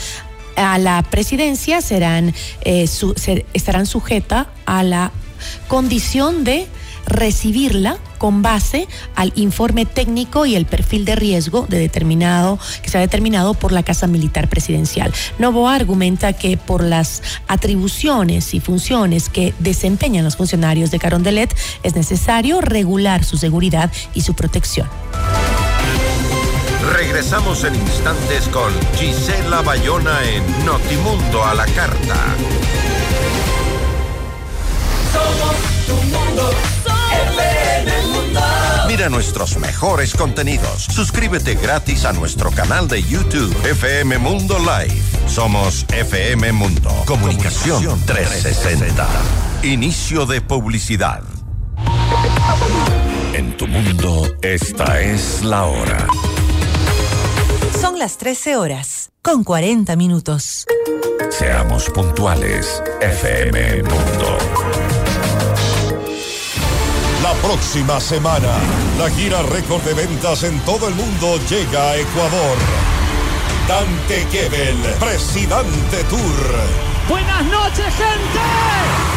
a la presidencia serán eh, estarán sujeta a la condición de recibirla con base al informe técnico y el perfil de riesgo de determinado que se ha determinado por la Casa Militar Presidencial. Novoa argumenta que por las atribuciones y funciones que desempeñan los funcionarios de Carondelet es necesario regular su seguridad y su protección. Regresamos en instantes con Gisela Bayona en Notimundo a la carta. Somos tu mundo. Nuestros mejores contenidos. Suscríbete gratis a nuestro canal de YouTube FM Mundo Live. Somos FM Mundo. Comunicación 360. Inicio de publicidad. En tu mundo, esta es la hora. Son las 13 horas, con 40 minutos. Seamos puntuales, FM Mundo. Próxima semana, la gira récord de ventas en todo el mundo llega a Ecuador. Dante Gebel, Presidente Tour. Buenas noches, gente.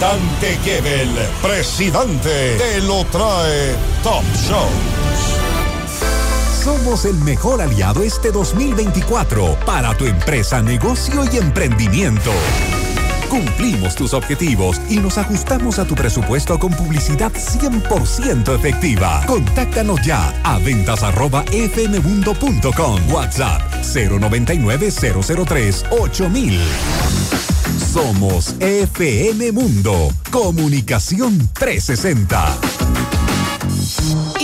Dante Gebel, presidente, te lo trae Top Shows. Somos el mejor aliado este 2024 para tu empresa, negocio y emprendimiento. Cumplimos tus objetivos y nos ajustamos a tu presupuesto con publicidad 100% efectiva. Contáctanos ya a ventas arroba fmmundo.com. WhatsApp 099 003 8000. Somos FM Mundo. Comunicación 360.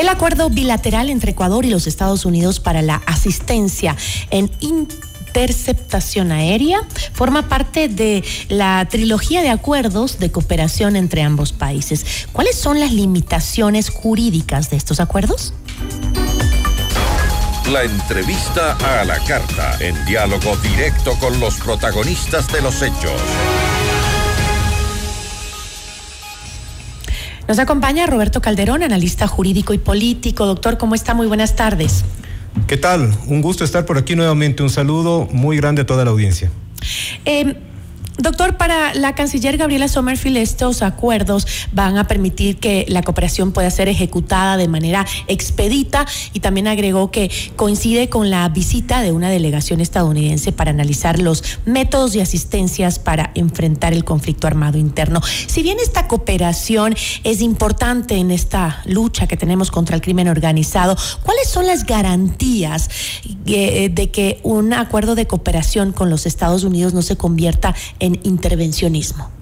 El acuerdo bilateral entre Ecuador y los Estados Unidos para la asistencia en interceptación aérea forma parte de la trilogía de acuerdos de cooperación entre ambos países. ¿Cuáles son las limitaciones jurídicas de estos acuerdos? La entrevista a la carta, en diálogo directo con los protagonistas de los hechos. Nos acompaña Roberto Calderón, analista jurídico y político. Doctor, ¿cómo está? Muy buenas tardes. ¿Qué tal? Un gusto estar por aquí nuevamente. Un saludo muy grande a toda la audiencia. Eh, Doctor, para la canciller Gabriela Sommerfield, estos acuerdos van a permitir que la cooperación pueda ser ejecutada de manera expedita y también agregó que coincide con la visita de una delegación estadounidense para analizar los métodos y asistencias para enfrentar el conflicto armado interno. Si bien esta cooperación es importante en esta lucha que tenemos contra el crimen organizado, ¿cuáles son las garantías eh, de que un acuerdo de cooperación con los Estados Unidos no se convierta en intervencionismo?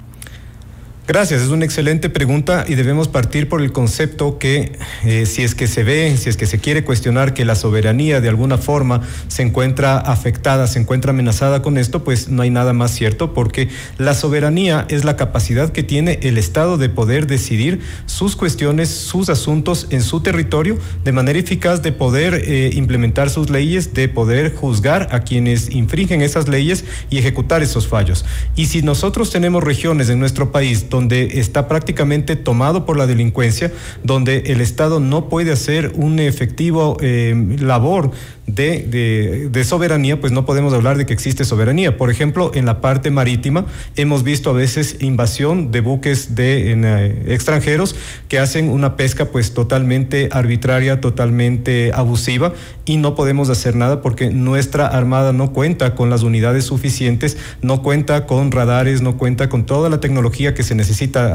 Gracias, es una excelente pregunta y debemos partir por el concepto que eh, si es que se ve, si es que se quiere cuestionar que la soberanía de alguna forma se encuentra afectada, se encuentra amenazada con esto, pues no hay nada más cierto porque la soberanía es la capacidad que tiene el Estado de poder decidir sus cuestiones, sus asuntos en su territorio de manera eficaz, de poder eh, implementar sus leyes, de poder juzgar a quienes infringen esas leyes y ejecutar esos fallos. Y si nosotros tenemos regiones en nuestro país donde está prácticamente tomado por la delincuencia, donde el Estado no puede hacer un efectivo eh, labor de, soberanía, pues no podemos hablar de que existe soberanía. Por ejemplo, en la parte marítima hemos visto a veces invasión de buques de eh, extranjeros que hacen una pesca pues totalmente arbitraria, totalmente abusiva y no podemos hacer nada porque nuestra armada no cuenta con las unidades suficientes, no cuenta con radares, no cuenta con toda la tecnología que se necesita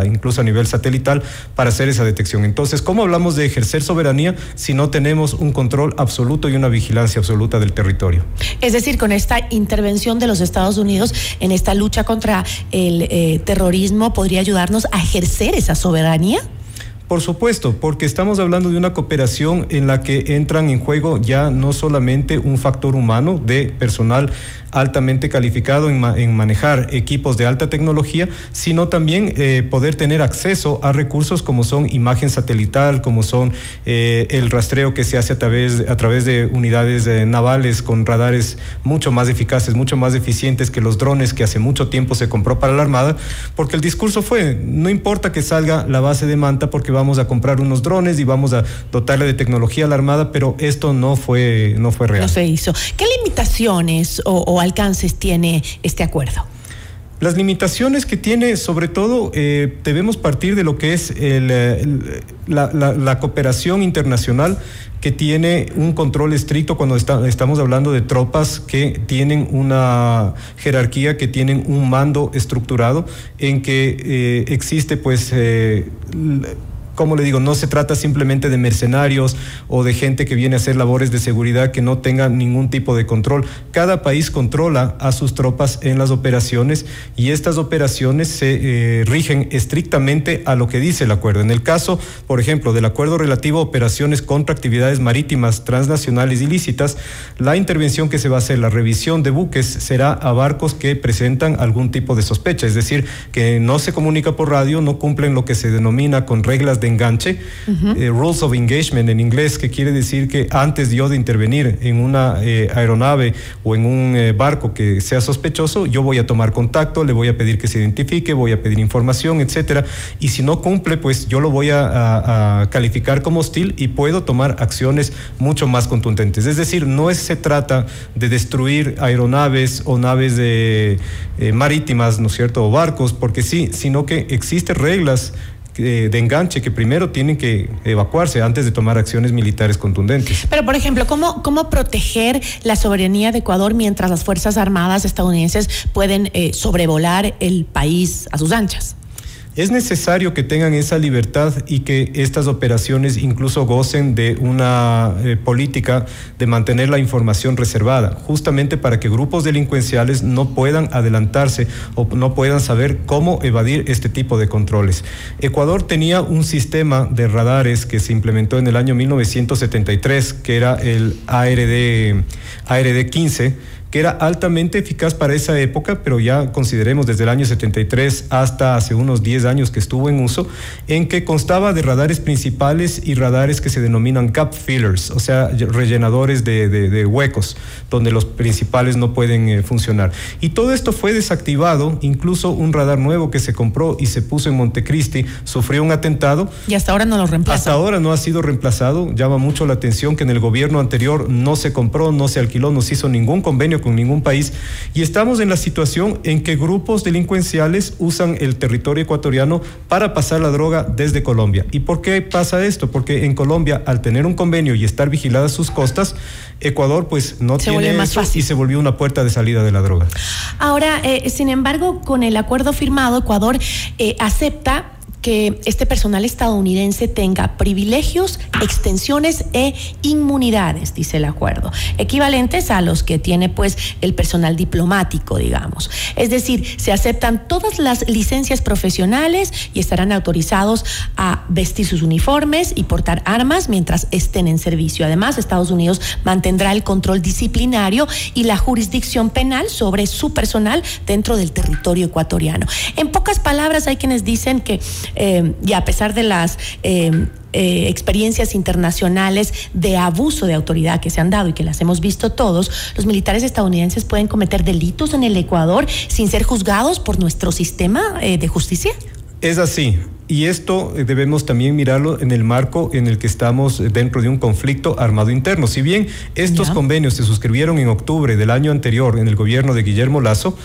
incluso a nivel satelital para hacer esa detección. Entonces, ¿cómo hablamos de ejercer soberanía si no tenemos un control absoluto y una vigilancia absoluta del territorio. Es decir, con esta intervención de los Estados Unidos en esta lucha contra el eh, terrorismo, ¿podría ayudarnos a ejercer esa soberanía? Por supuesto, porque estamos hablando de una cooperación en la que entran en juego ya no solamente un factor humano de personal altamente calificado en, manejar equipos de alta tecnología, sino también eh, poder tener acceso a recursos como son imagen satelital, como son eh, el rastreo que se hace a través, a través de unidades eh, navales con radares mucho más eficaces, mucho más eficientes que los drones que hace mucho tiempo se compró para la Armada, porque el discurso fue, no importa que salga la base de Manta porque vamos a comprar unos drones y vamos a dotarle de tecnología a la Armada, pero esto no fue, no fue real. No se hizo. ¿Qué limitaciones o alcances tiene este acuerdo? Las limitaciones que tiene, sobre todo, eh, debemos partir de lo que es la, cooperación internacional que tiene un control estricto cuando estamos hablando de tropas que tienen una jerarquía, que tienen un mando estructurado, en que eh, existe pues... Eh, como le digo, no se trata simplemente de mercenarios o de gente que viene a hacer labores de seguridad que no tengan ningún tipo de control. Cada país controla a sus tropas en las operaciones y estas operaciones se eh, rigen estrictamente a lo que dice el acuerdo. En el caso, por ejemplo, del acuerdo relativo a operaciones contra actividades marítimas transnacionales ilícitas, la intervención que se va a hacer, la revisión de buques, será a barcos que presentan algún tipo de sospecha, es decir, que no se comunica por radio, no cumplen lo que se denomina con reglas de enganche, eh, rules of engagement en inglés, que quiere decir que antes yo de intervenir en una eh, aeronave o en un eh, barco que sea sospechoso, yo voy a tomar contacto, le voy a pedir que se identifique, voy a pedir información, etcétera, y si no cumple, pues yo lo voy a, calificar como hostil y puedo tomar acciones mucho más contundentes. Es decir, no es, se trata de destruir aeronaves o naves de, marítimas, ¿no es cierto?, o barcos, porque sí, sino que existen reglas de enganche que primero tienen que evacuarse antes de tomar acciones militares contundentes. Pero, por ejemplo, ¿cómo, cómo proteger la soberanía de Ecuador mientras las Fuerzas Armadas estadounidenses pueden eh, sobrevolar el país a sus anchas? Es necesario que tengan esa libertad y que estas operaciones incluso gocen de una eh, política de mantener la información reservada, justamente para que grupos delincuenciales no puedan adelantarse o no puedan saber cómo evadir este tipo de controles. Ecuador tenía un sistema de radares que se implementó en el año 1973, que era el ARD, ARD 15 que era altamente eficaz para esa época, pero ya consideremos desde el año 73 hasta hace unos 10 años que estuvo en uso, en que constaba de radares principales y radares que se denominan gap fillers, o sea, rellenadores de, huecos, donde los principales no pueden eh, funcionar. Y todo esto fue desactivado, incluso un radar nuevo que se compró y se puso en Montecristi sufrió un atentado. Y hasta ahora no lo reemplaza. Hasta ahora no ha sido reemplazado, llama mucho la atención que en el gobierno anterior no se compró, no se alquiló, no se hizo ningún convenio con ningún país y estamos en la situación en que grupos delincuenciales usan el territorio ecuatoriano para pasar la droga desde Colombia. ¿Y por qué pasa esto? Porque en Colombia, al tener un convenio y estar vigiladas sus costas, Ecuador pues no Se tiene más eso fácil. y se volvió una puerta de salida de la droga. Ahora, eh, sin embargo, con el acuerdo firmado, Ecuador eh, acepta que este personal estadounidense tenga privilegios, extensiones e inmunidades, dice el acuerdo, equivalentes a los que tiene pues el personal diplomático, digamos. Es decir, se aceptan todas las licencias profesionales y estarán autorizados a vestir sus uniformes y portar armas mientras estén en servicio. Además, Estados Unidos mantendrá el control disciplinario y la jurisdicción penal sobre su personal dentro del territorio ecuatoriano. En pocas palabras, hay quienes dicen que, eh, y a pesar de las... eh, eh, experiencias internacionales de abuso de autoridad que se han dado y que las hemos visto todos, los militares estadounidenses pueden cometer delitos en el Ecuador sin ser juzgados por nuestro sistema eh, de justicia. Es así. Y esto eh, debemos también mirarlo en el marco en el que estamos dentro de un conflicto armado interno. Si bien estos convenios se suscribieron en octubre del año anterior en el gobierno de Guillermo Lazo,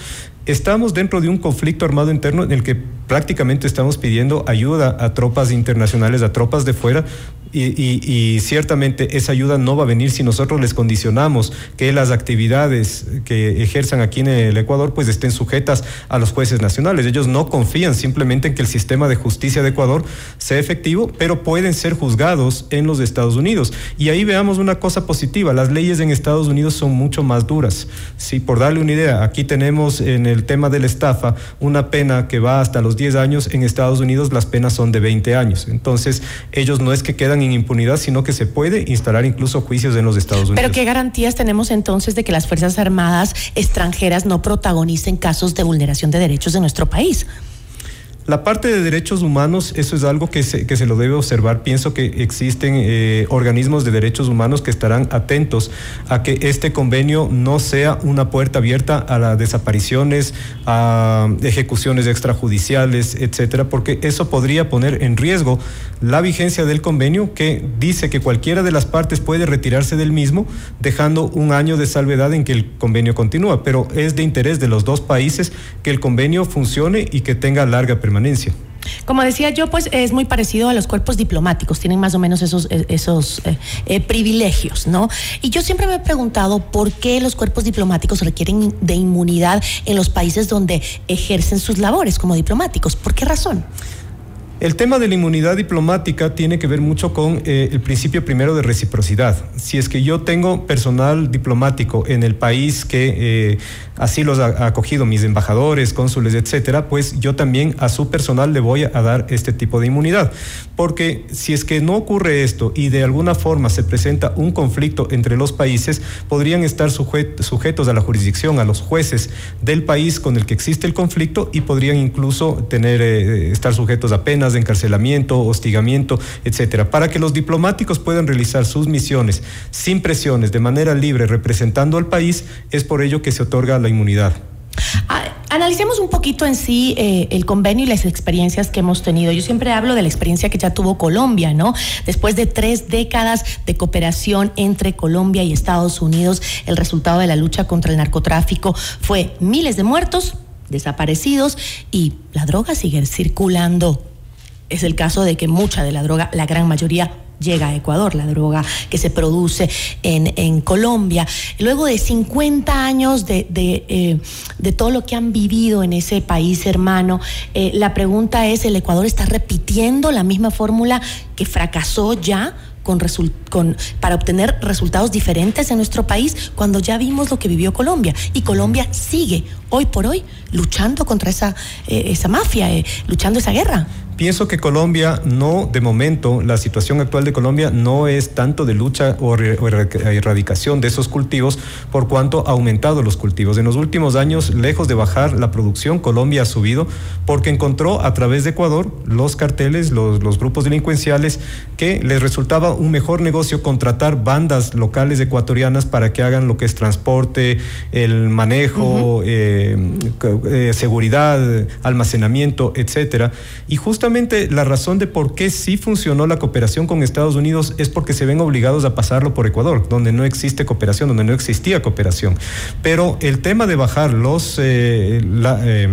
estamos dentro de un conflicto armado interno en el que prácticamente estamos pidiendo ayuda a tropas internacionales, a tropas de fuera, y, y- y ciertamente esa ayuda no va a venir si nosotros les condicionamos que las actividades que ejerzan aquí en el Ecuador pues estén sujetas a los jueces nacionales. Ellos no confían simplemente en que el sistema de justicia de Ecuador sea efectivo, pero pueden ser juzgados en los Estados Unidos. Y ahí veamos una cosa positiva, las leyes en Estados Unidos son mucho más duras. Sí, por darle una idea, aquí tenemos en el tema de la estafa una pena que va hasta los 10 años, en Estados Unidos las penas son de 20 años. Entonces, ellos no es que quedan en impunidad, sino que se puede instalar incluso juicios en los Estados Unidos. Pero ¿qué garantías tenemos entonces de que las Fuerzas Armadas extranjeras no protagonicen casos de vulneración de derechos de nuestro país? La parte de derechos humanos, eso es algo que se, que se lo debe observar. Pienso que existen eh, organismos de derechos humanos que estarán atentos a que este convenio no sea una puerta abierta a las desapariciones, a ejecuciones extrajudiciales, etcétera, porque eso podría poner en riesgo la vigencia del convenio que dice que cualquiera de las partes puede retirarse del mismo, dejando un año de salvedad en que el convenio continúa. Pero es de interés de los dos países que el convenio funcione y que tenga larga permanencia. Como decía yo, pues es muy parecido a los cuerpos diplomáticos, tienen más o menos esos, eh, esos eh, eh, privilegios, ¿no? Y yo siempre me he preguntado por qué los cuerpos diplomáticos requieren de inmunidad en los países donde ejercen sus labores como diplomáticos. ¿Por qué razón? El tema de la inmunidad diplomática tiene que ver mucho con eh, el principio primero de reciprocidad. Si es que yo tengo personal diplomático en el país que eh, así los ha acogido, mis embajadores, cónsules, etcétera, pues yo también a su personal le voy a dar este tipo de inmunidad. Porque si es que no ocurre esto y de alguna forma se presenta un conflicto entre los países, podrían estar sujet- sujetos a la jurisdicción, a los jueces del país con el que existe el conflicto y podrían incluso tener, eh, estar sujetos a penas de encarcelamiento, hostigamiento, etcétera. Para que los diplomáticos puedan realizar sus misiones sin presiones, de manera libre, representando al país, es por ello que se otorga la inmunidad. Ah, Analicemos un poquito en sí eh, el convenio y las experiencias que hemos tenido. Yo siempre hablo de la experiencia que ya tuvo Colombia, ¿no? Después de tres décadas de cooperación entre Colombia y Estados Unidos, el resultado de la lucha contra el narcotráfico fue miles de muertos, desaparecidos y la droga sigue circulando. Es el caso de que mucha de la droga, la gran mayoría, llega a Ecuador, la droga que se produce en, Colombia. Luego de 50 años de, eh, de todo lo que han vivido en ese país hermano, eh, la pregunta es, ¿el Ecuador está repitiendo la misma fórmula que fracasó ya? Con con, para obtener resultados diferentes en nuestro país cuando ya vimos lo que vivió Colombia. Y Colombia sigue hoy por hoy luchando contra esa, eh, esa mafia, luchando esa guerra. Pienso que Colombia no, de momento, la situación actual de Colombia no es tanto de lucha o, erradicación de esos cultivos por cuanto ha aumentado los cultivos. En los últimos años, lejos de bajar la producción, Colombia ha subido porque encontró a través de Ecuador los carteles, los, los grupos delincuenciales que les resultaba un mejor negocio contratar bandas locales ecuatorianas para que hagan lo que es transporte, el manejo, eh, eh, seguridad, almacenamiento, etcétera. Y justamente justamente la razón de por qué sí funcionó la cooperación con Estados Unidos es porque se ven obligados a pasarlo por Ecuador, donde no existe cooperación, donde no existía cooperación. Pero el tema de bajar los... eh, eh,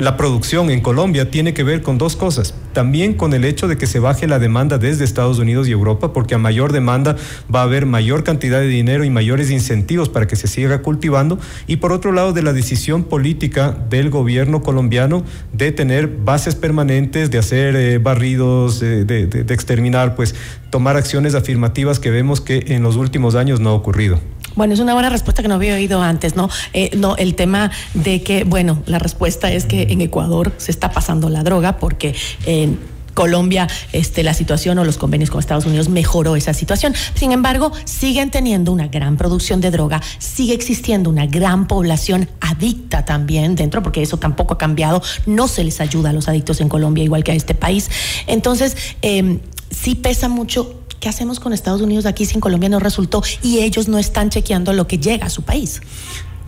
la producción en Colombia tiene que ver con dos cosas. También con el hecho de que se baje la demanda desde Estados Unidos y Europa, porque a mayor demanda va a haber mayor cantidad de dinero y mayores incentivos para que se siga cultivando. Y por otro lado, de la decisión política del gobierno colombiano de tener bases permanentes, de hacer eh, barridos, de- de exterminar, pues tomar acciones afirmativas que vemos que en los últimos años no ha ocurrido. Bueno, es una buena respuesta que no había oído antes, ¿no? Eh, no, el tema de que, bueno, la respuesta es que en Ecuador se está pasando la droga porque en Colombia, este, la situación o los convenios con Estados Unidos mejoró esa situación. Sin embargo, siguen teniendo una gran producción de droga, sigue existiendo una gran población adicta también dentro, porque eso tampoco ha cambiado. No se les ayuda a los adictos en Colombia, igual que a este país. Entonces, eh, sí pesa mucho ¿Qué hacemos con Estados Unidos aquí si en Colombia no resultó y ellos no están chequeando lo que llega a su país?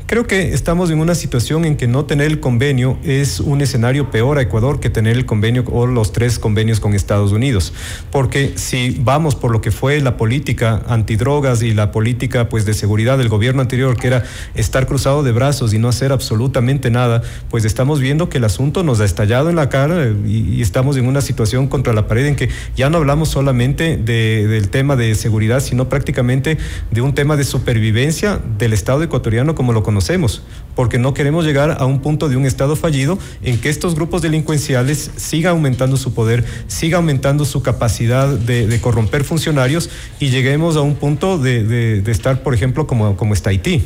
Creo que estamos en una situación en que no tener el convenio es un escenario peor a Ecuador que tener el convenio o los tres convenios con Estados Unidos. Porque si vamos por lo que fue la política antidrogas y la política pues de seguridad del gobierno anterior, que era estar cruzado de brazos y no hacer absolutamente nada, pues estamos viendo que el asunto nos ha estallado en la cara y, estamos en una situación contra la pared en que ya no hablamos solamente de- del tema de seguridad, sino prácticamente de un tema de supervivencia del Estado ecuatoriano como lo conocemos, porque no queremos llegar a un punto de un Estado fallido en que estos grupos delincuenciales sigan aumentando su poder, siga aumentando su capacidad de, de corromper funcionarios y lleguemos a un punto de, de- de estar, por ejemplo, como, como está Haití.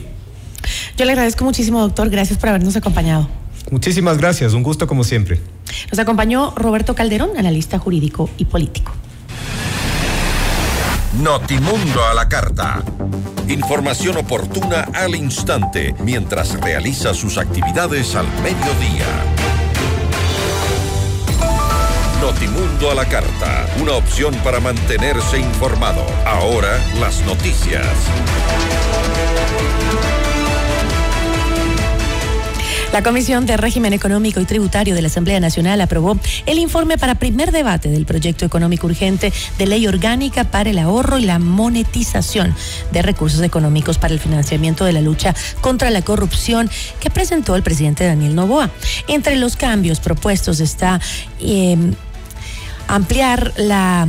Yo le agradezco muchísimo, doctor. Gracias por habernos acompañado. Muchísimas gracias, un gusto como siempre. Nos acompañó Roberto Calderón, analista jurídico y político. Notimundo a la carta. Información oportuna al instante mientras realiza sus actividades al mediodía. Notimundo a la carta, una opción para mantenerse informado. Ahora las noticias. La Comisión de Régimen Económico y Tributario de la Asamblea Nacional aprobó el informe para primer debate del proyecto económico urgente de ley orgánica para el ahorro y la monetización de recursos económicos para el financiamiento de la lucha contra la corrupción que presentó el presidente Daniel Novoa. Entre los cambios propuestos está eh, ampliar la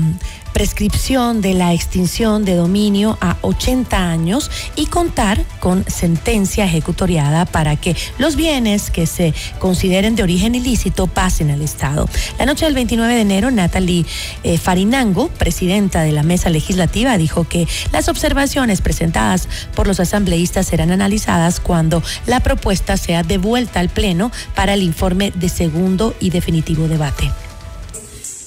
prescripción de la extinción de dominio a 80 años y contar con sentencia ejecutoriada para que los bienes que se consideren de origen ilícito pasen al Estado. La noche del 29 de enero, Natalie eh, Farinango, presidenta de la mesa legislativa, dijo que las observaciones presentadas por los asambleístas serán analizadas cuando la propuesta sea devuelta al Pleno para el informe de segundo y definitivo debate.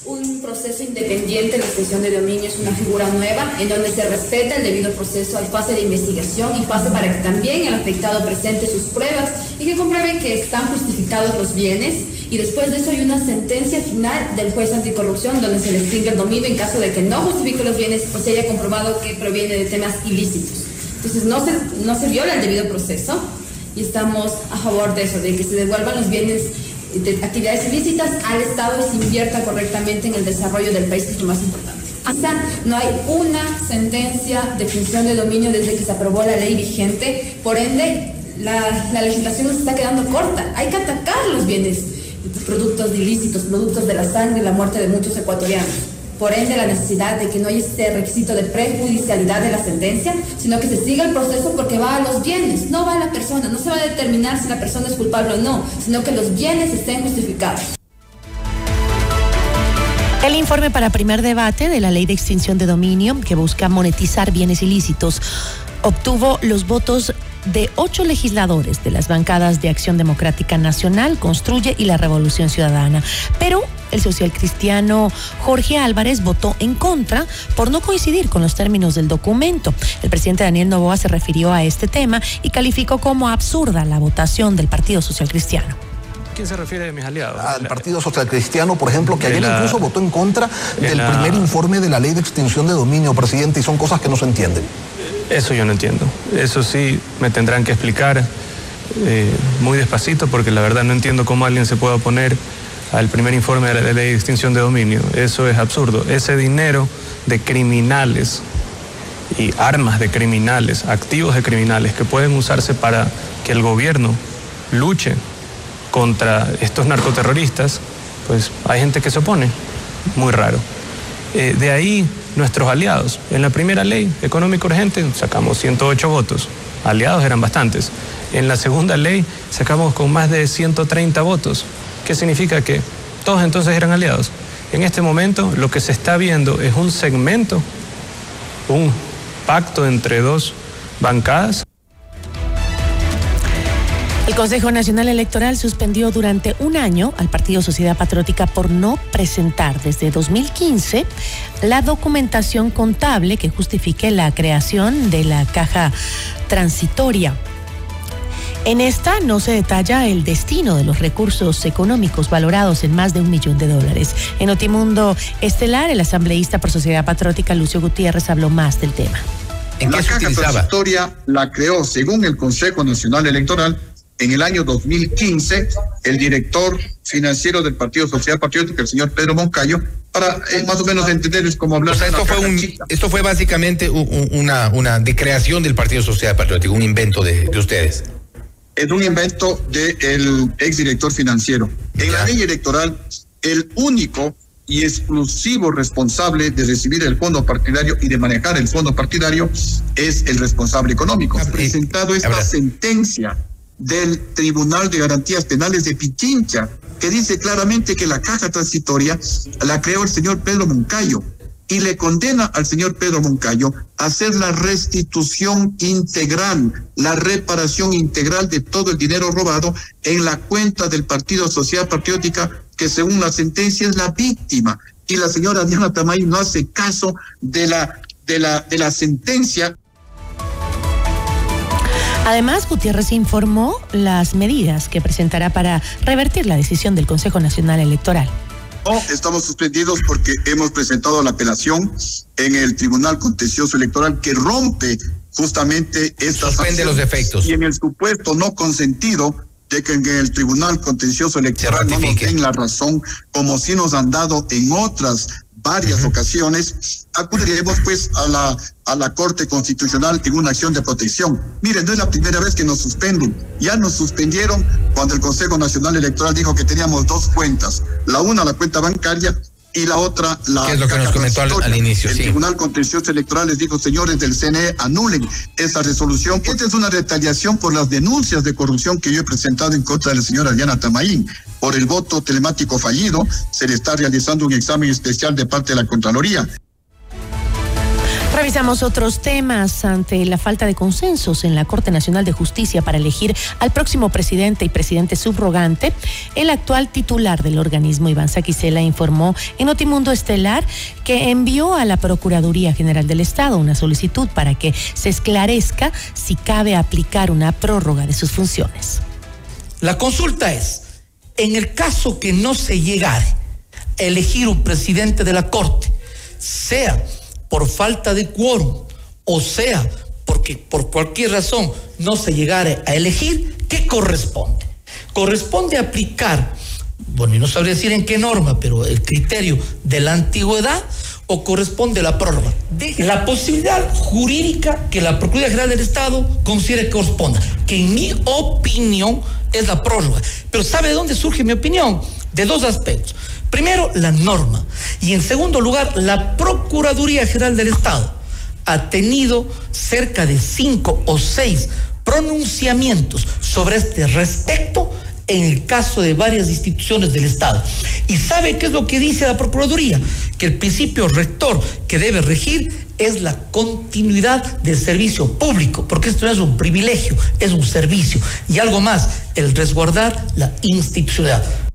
Un proceso independiente de la extensión de dominio es una figura nueva en donde se respeta el debido proceso, hay fase de investigación y fase para que también el afectado presente sus pruebas y que compruebe que están justificados los bienes y después de eso hay una sentencia final del juez anticorrupción donde se le extingue el dominio en caso de que no justifique los bienes o se haya comprobado que proviene de temas ilícitos. Entonces no se, no se viola el debido proceso y estamos a favor de eso, de que se devuelvan los bienes de actividades ilícitas al Estado y se invierta correctamente en el desarrollo del país, que es lo más importante. Hasta no hay una sentencia de función de dominio desde que se aprobó la ley vigente, por ende la, la legislación nos está quedando corta. Hay que atacar los bienes, productos ilícitos, productos de la sangre y la muerte de muchos ecuatorianos. Por ende, la necesidad de que no haya este requisito de prejudicialidad de la sentencia, sino que se siga el proceso porque va a los bienes, no va a la persona. No se va a determinar si la persona es culpable o no, sino que los bienes estén justificados. El informe para primer debate de la ley de extinción de dominio que busca monetizar bienes ilícitos obtuvo los votos de ocho legisladores de las bancadas de Acción Democrática Nacional, Construye y la Revolución Ciudadana. Pero el social cristiano Jorge Álvarez votó en contra por no coincidir con los términos del documento. El presidente Daniel Novoa se refirió a este tema y calificó como absurda la votación del Partido Social Cristiano. ¿Quién se refiere de mis aliados? Al Partido Social Cristiano, por ejemplo, que ayer la- incluso votó en contra de del la- primer informe de la ley de extinción de dominio, presidente, y son cosas que no se entienden. Eso yo no entiendo. Eso sí me tendrán que explicar eh, muy despacito porque la verdad no entiendo cómo alguien se puede oponer al primer informe de la ley de extinción de dominio. Eso es absurdo. Ese dinero de criminales y armas de criminales, activos de criminales que pueden usarse para que el gobierno luche contra estos narcoterroristas, pues hay gente que se opone. Muy raro. Eh, de ahí nuestros aliados. En la primera ley económica urgente sacamos 108 votos. Aliados eran bastantes. En la segunda ley sacamos con más de 130 votos. ¿Qué significa que todos entonces eran aliados? En este momento lo que se está viendo es un segmento, un pacto entre dos bancadas. El Consejo Nacional Electoral suspendió durante un año al Partido Sociedad Patriótica por no presentar desde 2015 la documentación contable que justifique la creación de la caja transitoria. En esta no se detalla el destino de los recursos económicos valorados en más de un millón de dólares. En Notimundo Estelar, el asambleísta por Sociedad Patriótica Lucio Gutiérrez habló más del tema. la caja transitoria la creó, según el Consejo Nacional Electoral, en el año 2015 el director financiero del Partido Social Patriótico, el señor Pedro Moncayo, para eh, más o menos entender es como hablar. O sea, esto fue, un, esto fue básicamente un, una, una de creación del Partido Social Patriótico, un invento de, de ustedes. Es un invento del exdirector financiero. En la ley electoral, el único y exclusivo responsable de recibir el fondo partidario y de manejar el fondo partidario es el responsable económico. Ha presentado esta sentencia del Tribunal de Garantías Penales de Pichincha, que dice claramente que la caja transitoria la creó el señor Pedro Moncayo y le condena al señor Pedro Moncayo a hacer la restitución integral, la reparación integral de todo el dinero robado en la cuenta del Partido Social Patriótica, que según la sentencia es la víctima. Y la señora Diana Tamay no hace caso de la, de la, de la sentencia Además, Gutiérrez informó las medidas que presentará para revertir la decisión del Consejo Nacional Electoral. Estamos suspendidos porque hemos presentado la apelación en el Tribunal Contencioso Electoral que rompe justamente estas Suspende los efectos. Y en el supuesto no consentido de que en el Tribunal Contencioso Electoral no nos den la razón, como si nos han dado en otras varias ocasiones, acudiremos pues a la, a la Corte Constitucional en una acción de protección. Miren, no es la primera vez que nos suspenden. Ya nos suspendieron cuando el Consejo Nacional Electoral dijo que teníamos dos cuentas. La una, la cuenta bancaria, y la otra, la. ¿Qué es lo que nos comentó al, al, inicio? El sí. Tribunal Contencioso Electoral les dijo, señores del CNE, anulen esa resolución. Esta es una retaliación por las denuncias de corrupción que yo he presentado en contra de la señora Diana Tamaín. Por el voto telemático fallido, se le está realizando un examen especial de parte de la Contraloría. Revisamos otros temas ante la falta de consensos en la Corte Nacional de Justicia para elegir al próximo presidente y presidente subrogante. El actual titular del organismo, Iván Saquicela, informó en Notimundo Estelar que envió a la Procuraduría General del Estado una solicitud para que se esclarezca si cabe aplicar una prórroga de sus funciones. La consulta es, en el caso que no se llegare a elegir un presidente de la Corte, sea por falta de quórum, o sea, porque por cualquier razón no se llegare a elegir, ¿qué corresponde? Corresponde aplicar, bueno, y no sabría decir en qué norma, pero el criterio de la antigüedad o corresponde la prórroga. La posibilidad jurídica que la Procuraduría General del Estado considere que corresponda, que en mi opinión es la prórroga. Pero ¿sabe de dónde surge mi opinión? De dos aspectos. Primero, la norma. Y en segundo lugar, la Procuraduría General del Estado ha tenido cerca de cinco o seis pronunciamientos sobre este respecto en el caso de varias instituciones del Estado. ¿Y sabe qué es lo que dice la Procuraduría? Que el principio rector que debe regir es la continuidad del servicio público, porque esto no es un privilegio, es un servicio. Y algo más, el resguardar la institucionalidad.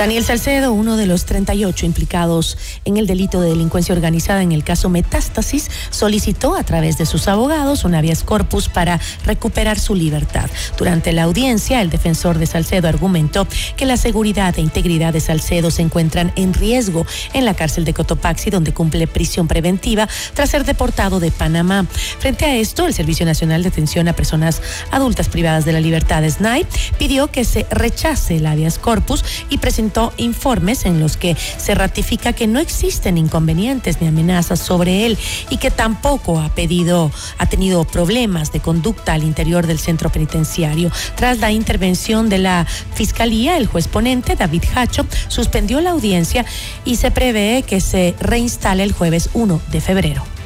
Daniel Salcedo, uno de los 38 implicados en el delito de delincuencia organizada en el caso Metástasis, solicitó a través de sus abogados un habeas corpus para recuperar su libertad. Durante la audiencia, el defensor de Salcedo argumentó que la seguridad e integridad de Salcedo se encuentran en riesgo en la cárcel de Cotopaxi, donde cumple prisión preventiva tras ser deportado de Panamá. Frente a esto, el Servicio Nacional de Atención a Personas Adultas Privadas de la Libertad, SNAI, pidió que se rechace el habeas corpus y presentó informes en los que se ratifica que no existen inconvenientes ni amenazas sobre él y que tampoco ha pedido, ha tenido problemas de conducta al interior del centro penitenciario. Tras la intervención de la Fiscalía, el juez ponente, David Hacho, suspendió la audiencia y se prevé que se reinstale el jueves 1 de febrero.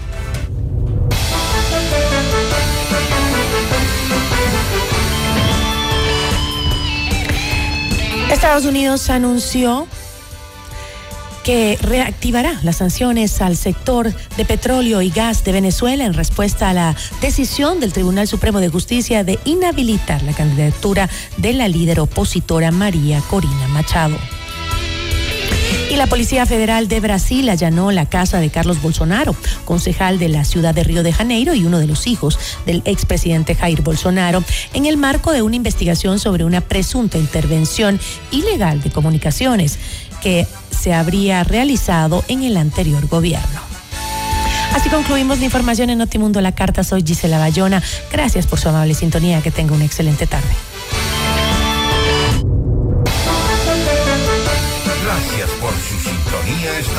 Estados Unidos anunció que reactivará las sanciones al sector de petróleo y gas de Venezuela en respuesta a la decisión del Tribunal Supremo de Justicia de inhabilitar la candidatura de la líder opositora María Corina Machado. Y la Policía Federal de Brasil allanó la casa de Carlos Bolsonaro, concejal de la ciudad de Río de Janeiro y uno de los hijos del expresidente Jair Bolsonaro, en el marco de una investigación sobre una presunta intervención ilegal de comunicaciones que se habría realizado en el anterior gobierno. Así concluimos la información en Notimundo La Carta. Soy Gisela Bayona. Gracias por su amable sintonía. Que tenga una excelente tarde.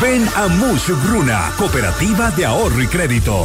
Ven a Mush Gruna, Cooperativa de Ahorro y Crédito.